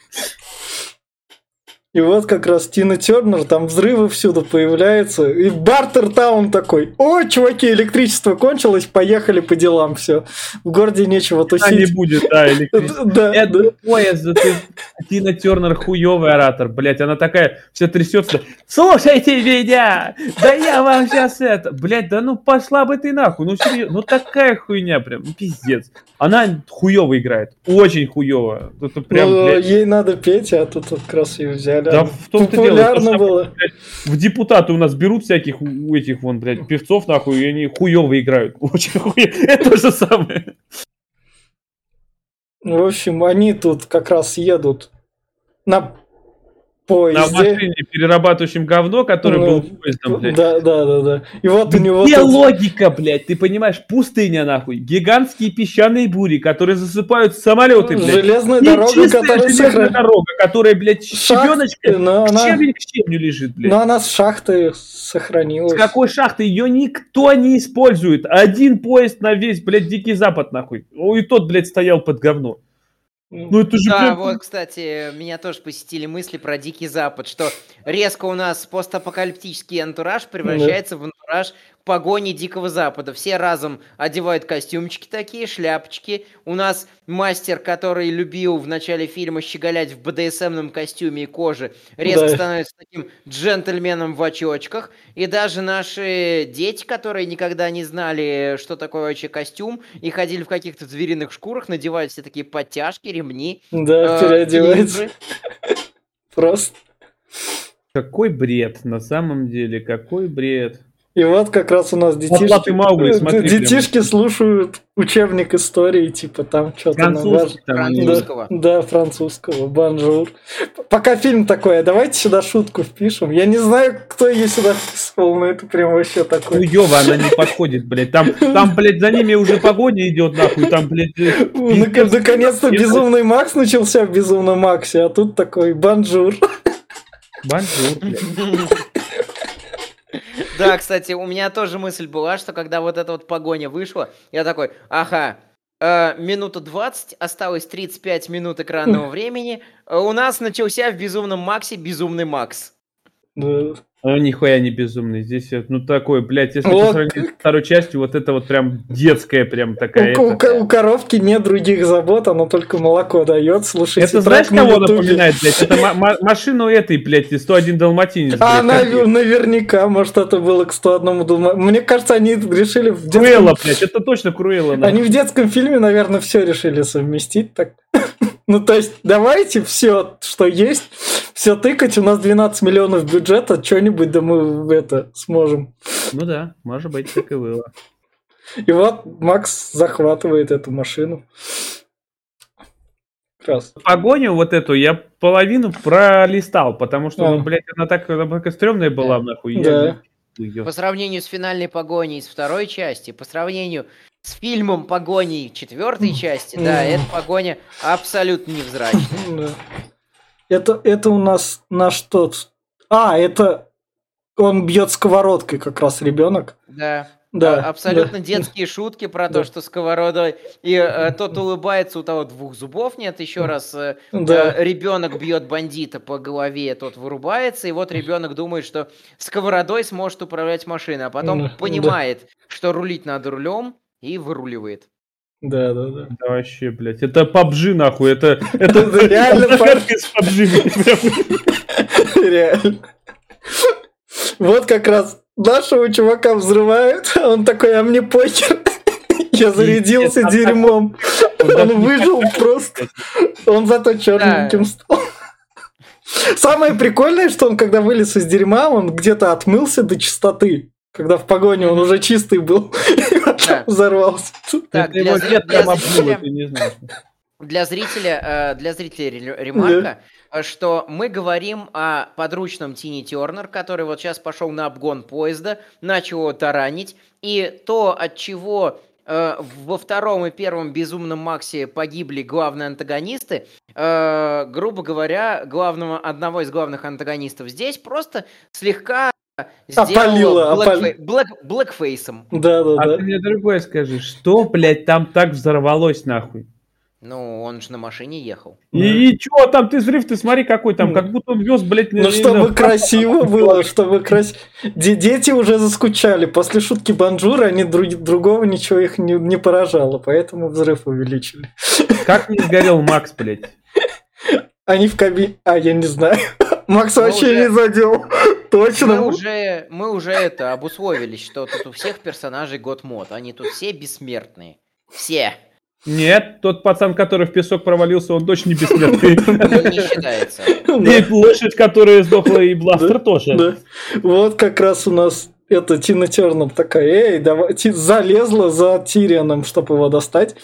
И вот как раз Тина Тернер, там взрывы всюду появляются. И Бартер Таун такой, о, чуваки, электричество кончилось, поехали по делам, все. В городе нечего тусить. А не будет, да, электричество. Да, Это да. поезд, Тина Тернер хуёвый оратор, блядь, она такая вся трясется. Слушайте меня, да я вам сейчас это, блядь, да ну пошла бы ты нахуй, ну серьезно, ну такая хуйня прям, ну, пиздец. Она хуёво играет, очень хуёво. Прям, ну, ей надо петь, а тут как раз ее взяли да, в том популярно дело, было. Блядь, в депутаты у нас берут всяких у этих вон, блядь, певцов, нахуй, и они хуёво играют. Очень хуёво. Это то же самое. В общем, они тут как раз едут на поезде. На машине, перерабатывающем говно, который ну, был поездом, блядь. Да, да, да, да. И вот Где у него... Где тут... логика, блядь? Ты понимаешь, пустыня, нахуй. Гигантские песчаные бури, которые засыпают самолеты, блядь. Железная И дорога, которая... железная сохран... дорога, которая, блядь, Шахты, щебеночка, но она... щебень к щебню лежит, блядь. Но она с шахты сохранилась. С какой шахты? Ее никто не использует. Один поезд на весь, блядь, Дикий Запад, нахуй. И тот, блядь, стоял под говно. Ну, это же да, прям... вот, кстати, меня тоже посетили мысли про Дикий Запад, что резко у нас постапокалиптический антураж превращается да. в антураж погони Дикого Запада. Все разом одевают костюмчики такие, шляпочки. У нас мастер, который любил в начале фильма щеголять в БДСМном костюме и коже, резко да. становится таким джентльменом в очочках. И даже наши дети, которые никогда не знали, что такое вообще костюм, и ходили в каких-то звериных шкурах, надевают все такие подтяжки, ремни. Да, э, переодеваются. Просто. Какой бред, на самом деле, какой бред. И вот как раз у нас детишки, Маугли, смотри, детишки прям. слушают учебник истории, типа там что-то французского. Да, да, французского, bonjour. Пока фильм такой, а давайте сюда шутку впишем. Я не знаю, кто ее сюда вписывал, но это прям вообще такое. Хуёво, она не подходит, блядь. Там, там, блядь, за ними уже погоня идет, нахуй, там, блядь. Э, наконец-то безумный Макс начался в безумном Максе, а тут такой bonjour. Bonjour, блядь. Да, кстати, у меня тоже мысль была, что когда вот эта вот погоня вышла, я такой, ага, э, минута 20, осталось 35 минут экранного времени, э, у нас начался в Безумном Максе Безумный Макс. Ну, нихуя не безумный. Здесь, ну, такой, блядь, если вот. сравнению с второй частью, вот это вот прям детская прям такая. У, это... у, у коровки нет других забот, она только молоко дает. Слушайте, это знаешь, кого напоминает, блядь? Это машину этой, блядь, 101 Далматинец. А, нав- наверняка, может, это было к 101 Далматинец. Мне кажется, они решили в детском... Круэлла, блядь, это точно Круэлла. Они в детском фильме, наверное, все решили совместить так. Ну, то есть, давайте все, что есть, все тыкать. У нас 12 миллионов бюджета, что-нибудь да мы это сможем. Ну да, может быть, так и было. И вот Макс захватывает эту машину. Раз. Погоню вот эту я половину пролистал, потому что, ну, блядь, она так, такая стрёмная была, нахуй. Да. По сравнению с финальной погоней из второй части, по сравнению с фильмом погони четвертой части, да, эта погоня абсолютно невзрачная. Это, это у нас наш тот... А, это он бьет сковородкой как раз ребенок. Да. Да, абсолютно да. детские шутки про да. то, что сковородой и э, тот улыбается, у того двух зубов нет. Еще раз э, да. э, ребенок бьет бандита по голове, тот вырубается, и вот ребенок думает, что сковородой сможет управлять машиной, а потом да. понимает, да. что рулить надо рулем и выруливает. Да, да, да. Да вообще, блядь. Это PUBG, нахуй. Это, это реально из PUBG. Реально. Вот как раз нашего чувака взрывают, а он такой, а мне похер. Я зарядился дерьмом. Он выжил просто. Он зато черненьким стал. Самое прикольное, что он, когда вылез из дерьма, он где-то отмылся до чистоты. Когда в погоне он уже чистый был, взорвался. Так, для, зрителя, для зрителя, э, для зрителя ремарка, э, что мы говорим о подручном Тини Тернер, который вот сейчас пошел на обгон поезда, начал его таранить, и то, от чего э, во втором и первом Безумном Максе погибли главные антагонисты, грубо говоря, главного, одного из главных антагонистов здесь просто слегка Опалила, блэк... блэкфейсом. Да, да, а да. ты мне другое скажи, что, блядь, там так взорвалось нахуй? Ну, он же на машине ехал. И, и чё там, ты взрыв, ты смотри какой там, как будто он вез, блядь, Ну, чтобы знаю, красиво было, чтобы красиво. Дети уже заскучали. После шутки Банжура они друг- другого ничего их не, не поражало, поэтому взрыв увеличили. Как не сгорел Макс, блядь? Они в кабине... А, я не знаю. Макс Мы вообще не задел. Точно. Мы уже, мы уже это обусловились, что тут у всех персонажей год мод. Они тут все бессмертные. Все. Нет, тот пацан, который в песок провалился, он точно не бессмертный. Не, не считается. И лошадь, которая сдохла, и бластер тоже. Вот как раз у нас это Тина Тернер такая, эй, давай, залезла за Тирианом, чтобы его достать.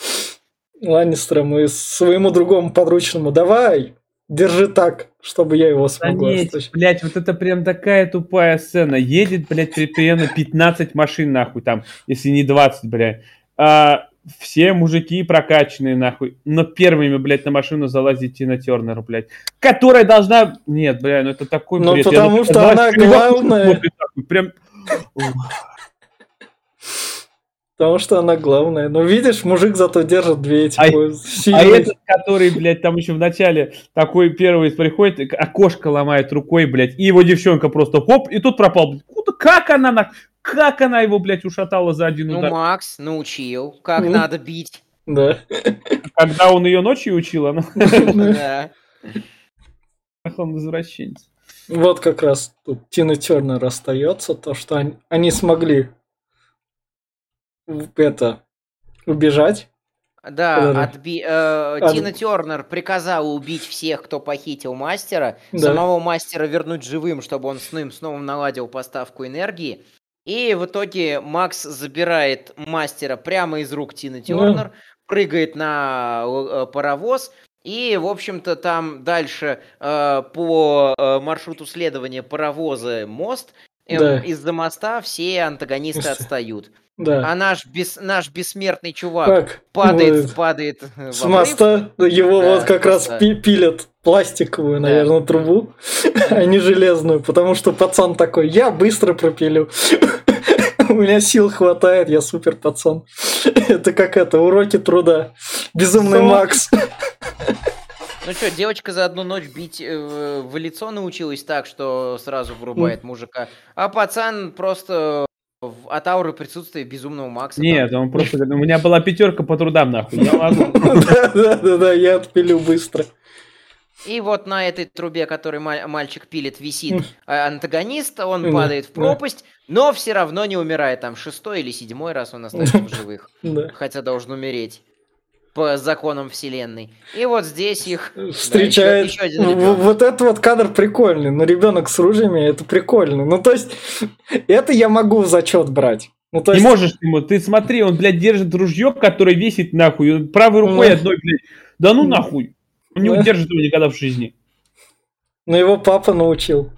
Ланнистером и своему другому подручному, давай, держи так, чтобы я его нет, стащить». блядь, вот это прям такая тупая сцена. Едет, блядь, при- примерно 15 машин, нахуй, там, если не 20, блядь. А, все мужики прокачанные, нахуй. Но первыми, блядь, на машину залазит Тина Тернер, блядь. Которая должна... Нет, блядь, ну это такой Ну, бред. Я потому что она главная. Прям... Потому что она главная. Ну, видишь, мужик зато держит две эти А- А сильные. этот, который, блядь, там еще в начале такой первый приходит, окошко ломает рукой, блядь, и его девчонка просто хоп, и тут пропал. Куда, как она, на, как она его, блядь, ушатала за один Ну, удар? Макс научил, как Ну. надо бить. Да. Когда он ее ночью учил, она Да. он извращенец. Вот как раз тут Тина Тернер остается, то, что они, они смогли это убежать. Да, отби- э, От- Тина Тернер приказала убить всех, кто похитил мастера, Да. самого мастера вернуть живым, чтобы он с ним снова наладил поставку энергии. И в итоге Макс забирает мастера прямо из рук Тины Тернер, прыгает на э, паровоз. И, в общем-то, там дальше э, по э, маршруту следования паровоза мост. Эм, Да. Из-за моста все антагонисты отстают. Да. А наш, бес, наш бессмертный чувак Как? падает, Вот. падает С моста его Да, вот как раз пи- пилят пластиковую, Да. наверное, трубу, а не железную, потому что пацан такой, я быстро пропилю. У меня сил хватает, я супер пацан. Это как это, уроки труда. Безумный Макс. Ну что, девочка за одну ночь бить э, в лицо научилась так, что сразу вырубает мужика. А пацан просто от ауры присутствия безумного Макса. там. Нет, он просто говорит, у меня была пятерка по трудам, нахуй. Да-да-да, я отпилю быстро. И вот на этой трубе, которой ма- мальчик пилит, висит э, антагонист, он Да, падает в пропасть, но все равно не умирает. Там шестой или седьмой раз он остается в живых. Хотя должен умереть. По законам вселенной. И вот здесь их... да, Встречает. еще- еще один ребенок. Вот этот вот кадр прикольный. Ну, ребенок с ружьями, это прикольно. Ну, то есть, это я могу в зачет брать. Ну, то Не есть, можешь ему, ты смотри, он, блядь, держит ружье, которое весит нахуй, он правой рукой Ну. одной, блядь. Да ну нахуй. Он не Да. удержит его никогда в жизни. ну, его папа научил.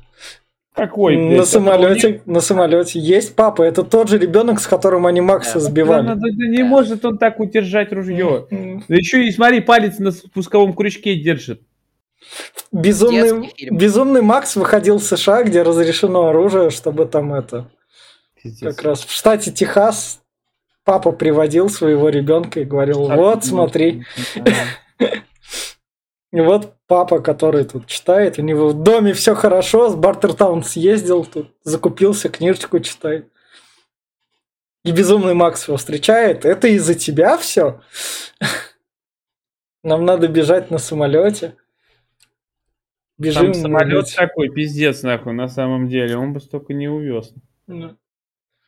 Какой, блядь? на самолете, на самолете есть папа. Это тот же ребенок, с которым они Макса Да. сбивали. Да, да, да, не может он так удержать ружье. Да еще и смотри, палец на спусковом крючке держит. Безумный, безумный Макс выходил в США, где разрешено оружие, чтобы там это. Пиздец. Как раз в штате Техас папа приводил своего ребенка и говорил: Вот, ну, смотри. И вот папа, который тут читает, у него в доме все хорошо, с Бартертаун съездил, тут закупился, книжечку читает. И безумный Макс его встречает. Это из-за тебя все? Нам надо бежать на самолете. Бежим. Там самолет такой, пиздец, нахуй, на самом деле. Он бы столько не увез. Ну,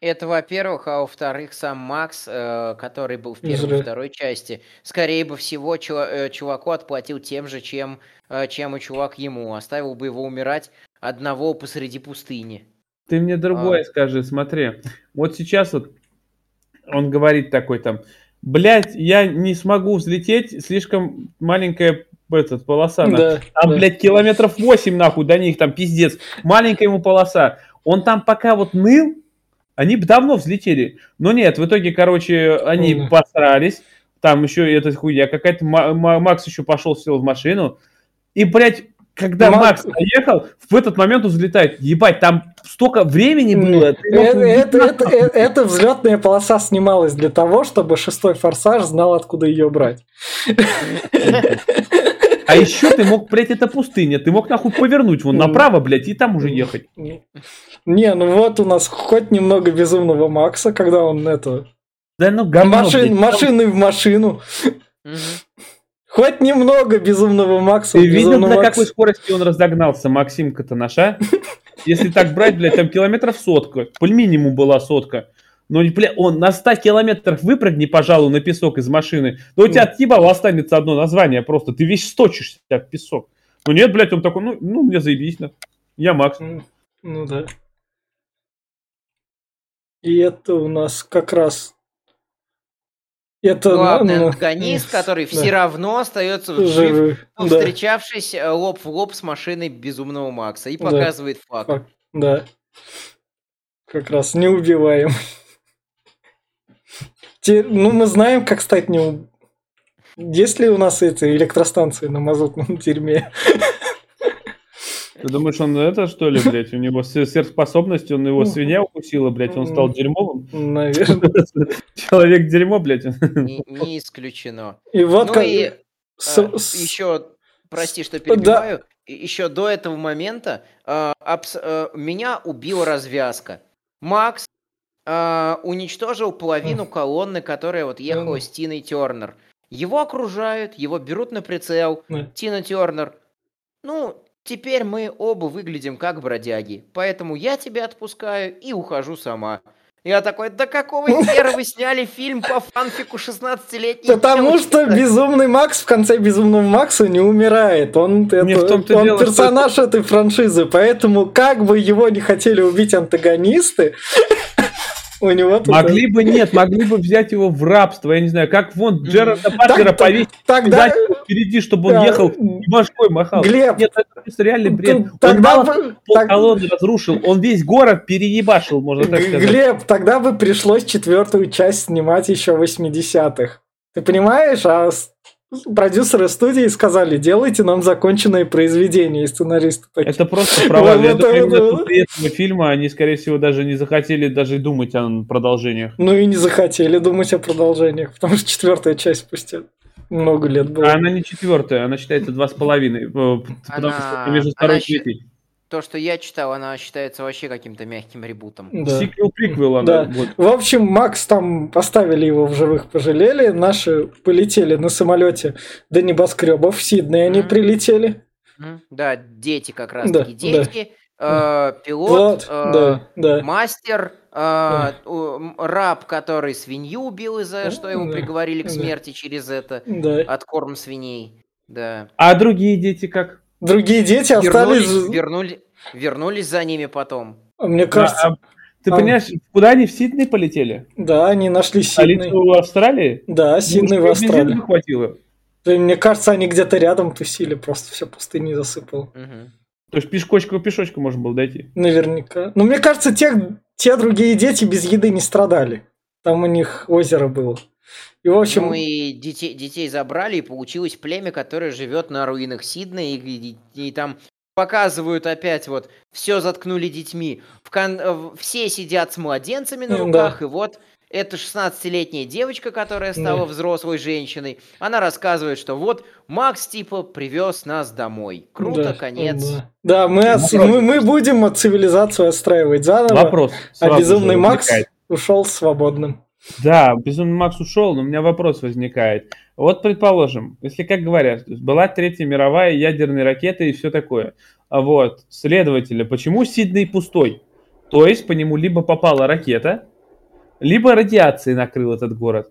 Это, во-первых, а во-вторых, сам Макс, э, который был в первой и второй части, скорее бы всего, чува- э, чуваку отплатил тем же, чем, э, чем и чувак ему. Оставил бы его умирать одного посреди пустыни. Ты мне другое А. скажи, смотри. Вот сейчас вот он говорит такой там, блядь, я не смогу взлететь, слишком маленькая этот, полоса. нахуй». Да, Там, да. блядь, километров 8, нахуй, до них, там, пиздец. Маленькая ему полоса. Он там пока вот ныл, они бы давно взлетели. Но нет, в итоге, короче, они Мгм. посрались. Там еще эта хуйня какая-то. Ма- Ма- Макс еще пошел, сел в машину. И, блядь, когда Макс- Макс поехал, в этот момент он взлетает. Ебать, там столько времени было. Это, это, это, э- эта взлетная полоса снималась для того, чтобы шестой форсаж знал, откуда ее брать. А еще ты мог, блядь, это пустыня. Ты мог нахуй повернуть вон направо, блядь, и там уже ехать. Не, ну вот у нас хоть немного безумного Макса, когда он это... Да ну говно, машин, блядь. машины в машину. Хоть немного безумного Макса. Ты видел, на Максе. какой скорости он разогнался, Максимка-то наша? Если так брать, блядь, там километров сотка. По минимуму была сотка. Но, бля, он на 100 километрах выпрыгни, пожалуй, на песок из машины. Да у тебя от ебала останется одно название просто. Ты весь сточишься в песок. Ну нет, блядь, он такой, ну, ну мне заебись. на. Я Макс. М, Ну да. И это у нас как раз... Это... Главный ну, антагонист, который да. все равно остается жив, ну, Да, встречавшись э, лоб в лоб с машиной безумного Макса и Да. показывает факт. Факт. да. Как раз не убиваем. Те- ну, мы знаем, как стать не... Есть ли у нас эти электростанции на мазутном дерьме? Ты думаешь, он это, что ли, блядь? У него сверх- сверхспособность, он его свинья укусила, блядь, он стал дерьмовым. Наверное. Человек дерьмо, блядь. Не, не исключено. И вот ну как... и с- с- еще, прости, что Да. перебиваю, еще до этого момента а, абс- а, меня убила развязка. Макс а, уничтожил половину колонны, которая вот ехала с Тиной Тернер. Его окружают, его берут на прицел. Тина Тернер. Ну, теперь мы оба выглядим как бродяги. Поэтому я тебя отпускаю и ухожу сама. Я такой, да какого хера вы сняли фильм по фанфику 16-летней Потому что безумный Макс в конце безумного Макса не умирает. Он, это- том-то он дело, что персонаж этой франшизы, поэтому как бы его не хотели убить антагонисты, у него тут... Могли бы, нет, могли бы взять его в рабство, я не знаю, как вон Джерарда Так- повесить Тогда... впереди, чтобы он ехал и башкой махал. Глеб, Нет, это реальный бред. Он тогда мало бы- пол так- колонны разрушил, он весь город переебашил, можно так сказать. Глеб, тогда бы пришлось четвертую часть снимать еще в 80-х. Ты понимаешь? А продюсеры студии сказали, делайте нам законченное произведение, и сценаристы такие. Это просто провал. Вот Я это думаю, этого фильма они, скорее всего, даже не захотели даже думать о продолжениях. Ну и не захотели думать о продолжениях, потому что четвертая часть спустя много лет было. А она не четвертая, она считается два с половиной, э, потому Она- что между второй она и третьей. То, что я читал, она считается вообще каким-то мягким ребутом. Да. Сиквел-приквел она. Да. вот. В общем, Макс там поставили его в живых, пожалели. Наши полетели на самолете до небоскребов. В Сидней они прилетели. Да, дети как раз Да, таки. да. Дети, э, пилот, Вот, э, да, да. мастер, э, раб, который свинью убил из-за, что его Да, приговорили к да. смерти через это, Да. откорм свиней. Да. А другие дети как? Другие дети остались... Вернулись, вернули- вернулись за ними потом. Мне кажется, А, ты а- понимаешь, куда они в Сидней полетели? да, они нашли Сидней. Столицу Австралии? Да, Сидней в Австралии. хватило? Да, Мне кажется, они где-то рядом тусили, просто все пустыни засыпало. Мгм. То есть пешкочку пешочку можно было дойти. Наверняка. Но мне кажется, те, те другие дети без еды не страдали. Там у них озеро было. И, в общем, Ну и детей, детей забрали, и получилось племя, которое живет на руинах Сиднея, и, и- и там показывают опять вот, все заткнули детьми. В кон- все сидят с младенцами на руках, да. и вот эта 16-летняя девочка, которая стала Да. взрослой женщиной, она рассказывает, что вот Макс типа привез нас домой. Круто, да, конец. Да, Да, мы, Вопрос. мы, мы будем от цивилизацию отстраивать заново. Вопрос. А безумный Макс ушел свободным. Да, безумный Макс ушел, но у меня вопрос возникает. Вот, предположим, если, как говорят, то есть была Третья мировая ядерная ракета и все такое. А вот, следовательно, почему Сидней пустой? То есть по нему либо попала ракета, либо радиация накрыл этот город.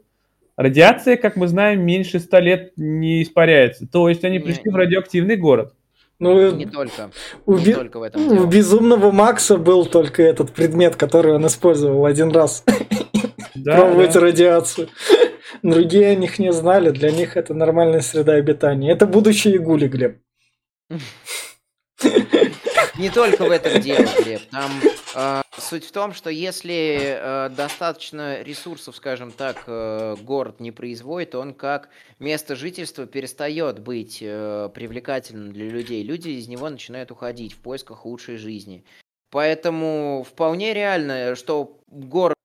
Радиация, как мы знаем, меньше ста лет не испаряется. То есть они Не, пришли в не. радиоактивный город. Ну, Не только. у, Не би- только в этом у дело. безумного Макса был только этот предмет, который он использовал один раз. Да, пробовать да. радиацию. Другие о них не знали, для них это нормальная среда обитания. Это будущие гули, Глеб. не только в этом дело, Глеб. Там э, суть в том, что если э, достаточно ресурсов, скажем так, э, город не производит, он как место жительства перестает быть э, привлекательным для людей. Люди из него начинают уходить в поисках лучшей жизни. Поэтому вполне реально, что город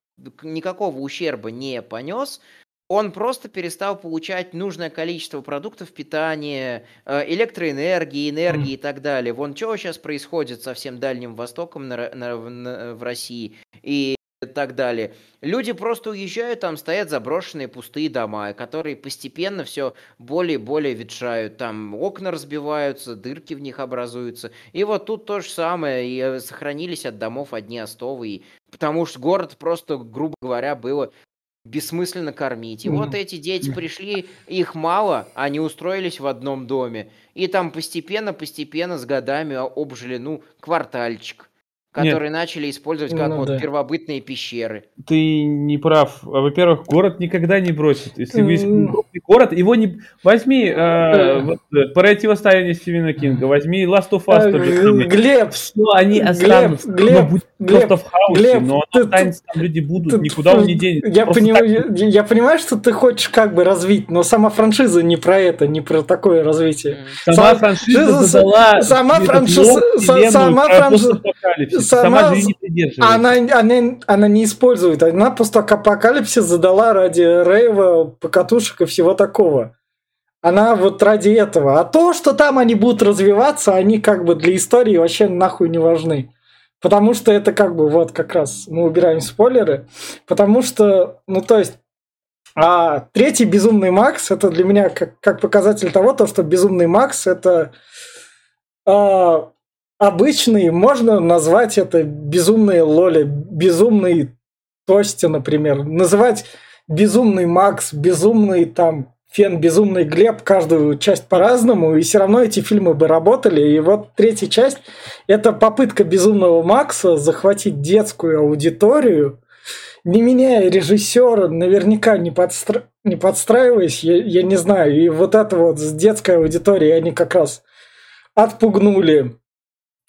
никакого ущерба не понес, он просто перестал получать нужное количество продуктов питания, э, электроэнергии, энергии и так далее. Вон что сейчас происходит со всем Дальним Востоком на, на, на, в России. И так далее. Люди просто уезжают, там стоят заброшенные пустые дома, которые постепенно все более и более ветшают. Там окна разбиваются, дырки в них образуются. И вот тут то же самое. И э, сохранились от домов одни остовы. Потому что город просто, грубо говоря, было бессмысленно кормить. И mm-hmm. вот эти дети пришли, их мало, они устроились в одном доме. И там постепенно-постепенно с годами обжили, ну, квартальчик которые Нет. начали использовать как ну, вот да. первобытные пещеры. Ты не прав. Во-первых, город никогда не бросит. Если есть крупный город, его не... Возьми э, вот, противостояние Стивена Кинга, возьми Last of Us. Э, Глеб! Что они останутся. Глеб, будет Глеб, просто в хаосе, Глеб, но ты, останется, там люди будут, ты, никуда он не денется. Я, понимаю, так... я, я понимаю, что ты хочешь как бы развить, но сама франшиза не про это, не про такое развитие. Сама, сама франшиза задала... Сама франшиза... Сама франшиза сама, сама же не. Она, она, она не использует. Она просто апокалипсис задала ради рейва, покатушек и всего такого. Она вот ради этого. А то, что там они будут развиваться, они как бы для истории вообще нахуй не важны. Потому что это как бы вот как раз мы убираем спойлеры. Потому что, ну то есть, а третий Безумный Макс это для меня как, как показатель того, то, что Безумный Макс это а, обычный, можно назвать это безумные лоли, безумный Тости, например. Называть безумный Макс, безумный там Фен, безумный Глеб, каждую часть по-разному, и все равно эти фильмы бы работали. И вот третья часть – это попытка безумного Макса захватить детскую аудиторию, не меняя режиссера, наверняка не, подстра... не подстраиваясь, я, я не знаю. И вот это вот с детской аудиторией они как раз отпугнули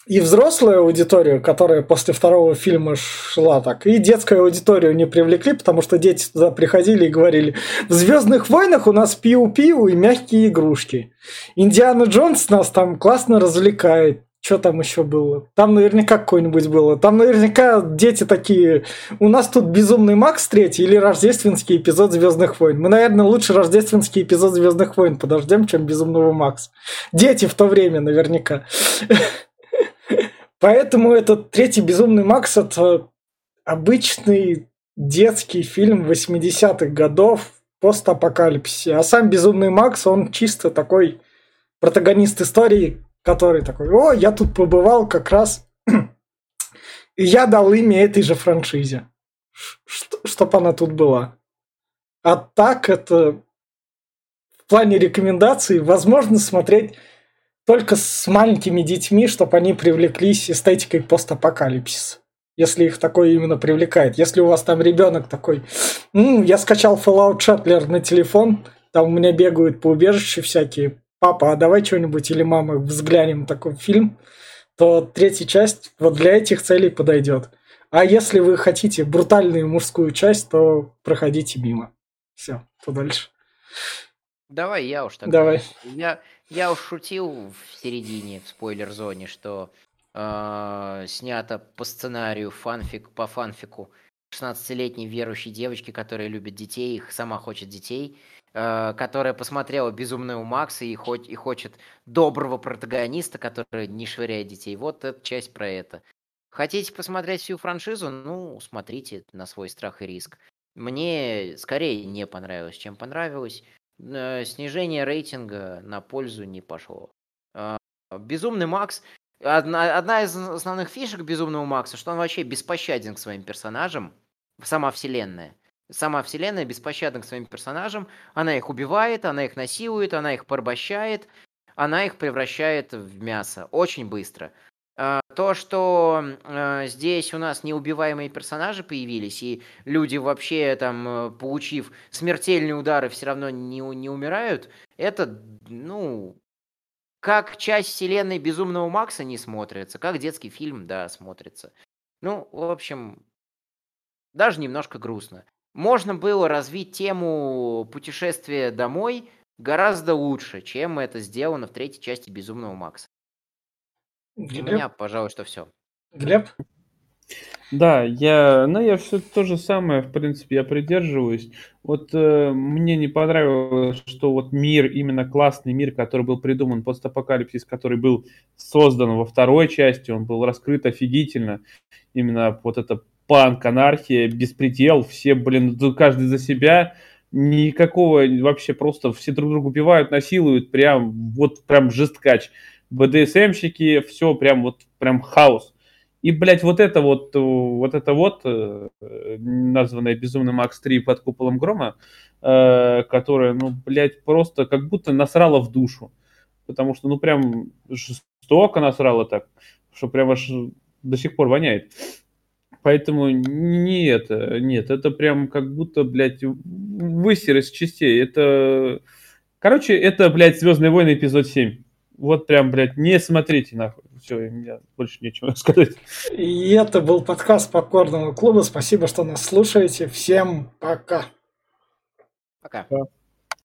и взрослую аудиторию, которая после второго фильма шла так, и детскую аудиторию не привлекли, потому что дети туда приходили и говорили, в «Звездных войнах» у нас пиу-пиу и мягкие игрушки. Индиана Джонс нас там классно развлекает. Что там еще было? Там наверняка какое-нибудь было. Там наверняка дети такие. У нас тут безумный Макс третий или рождественский эпизод Звездных войн. Мы, наверное, лучше рождественский эпизод Звездных войн подождем, чем безумного Макс. Дети в то время наверняка. Поэтому этот третий «Безумный Макс» — это обычный детский фильм 80-х годов постапокалипсисе. А сам «Безумный Макс», он чисто такой протагонист истории, который такой, о, я тут побывал как раз, и я дал имя этой же франшизе, чтобы она тут была. А так это в плане рекомендаций возможно смотреть только с маленькими детьми, чтобы они привлеклись эстетикой постапокалипсиса. Если их такое именно привлекает. Если у вас там ребенок такой, М, я скачал Fallout Shuttler на телефон, там у меня бегают по убежищу всякие, папа, а давай что-нибудь, или мама, взглянем такой фильм, то третья часть вот для этих целей подойдет. А если вы хотите брутальную мужскую часть, то проходите мимо. Все, то дальше. Давай я уж тогда. Давай. Я, я уж шутил в середине, в спойлер-зоне, что э, снято по сценарию фанфик, по фанфику 16-летней верующей девочки, которая любит детей, их сама хочет детей, э, которая посмотрела «Безумного Макса» и, хоть, и хочет доброго протагониста, который не швыряет детей. Вот эта часть про это. Хотите посмотреть всю франшизу? Ну, смотрите на свой страх и риск. Мне скорее не понравилось, чем понравилось. Э, снижение рейтинга на пользу не пошло. А, Безумный Макс. Одна, одна из основных фишек Безумного Макса, что он вообще беспощаден к своим персонажам. Сама вселенная. Сама вселенная беспощадна к своим персонажам. Она их убивает, она их насилует, она их порабощает. Она их превращает в мясо. Очень быстро. А, то, что э, здесь у нас неубиваемые персонажи появились, и люди вообще там, э, получив смертельные удары, все равно не, не умирают, это, ну, как часть вселенной Безумного Макса не смотрится, как детский фильм, да, смотрится. Ну, в общем, даже немножко грустно. Можно было развить тему путешествия домой гораздо лучше, чем это сделано в третьей части Безумного Макса. У меня, пожалуй, что все. Глеб? Да, я, ну, я все то же самое, в принципе, я придерживаюсь. Вот э, мне не понравилось, что вот мир, именно классный мир, который был придуман, постапокалипсис, который был создан во второй части, он был раскрыт офигительно. Именно вот это панк, анархия, беспредел, все, блин, каждый за себя, никакого вообще просто все друг друга убивают, насилуют, прям вот прям жесткач. БДСМщики, все прям вот прям хаос. И, блядь, вот это вот, вот это вот, э, названное «Безумный Макс 3» под куполом грома, э, которое, ну, блядь, просто как будто насрало в душу. Потому что, ну, прям жестоко насрало так, что прям аж до сих пор воняет. Поэтому не это, нет, это прям как будто, блядь, высер из частей. Это, короче, это, блядь, «Звездные войны» эпизод 7. Вот прям, блядь, не смотрите нахуй. Все, у меня больше нечего сказать. И это был подкаст Попкорного клуба. Спасибо, что нас слушаете. Всем пока. Пока.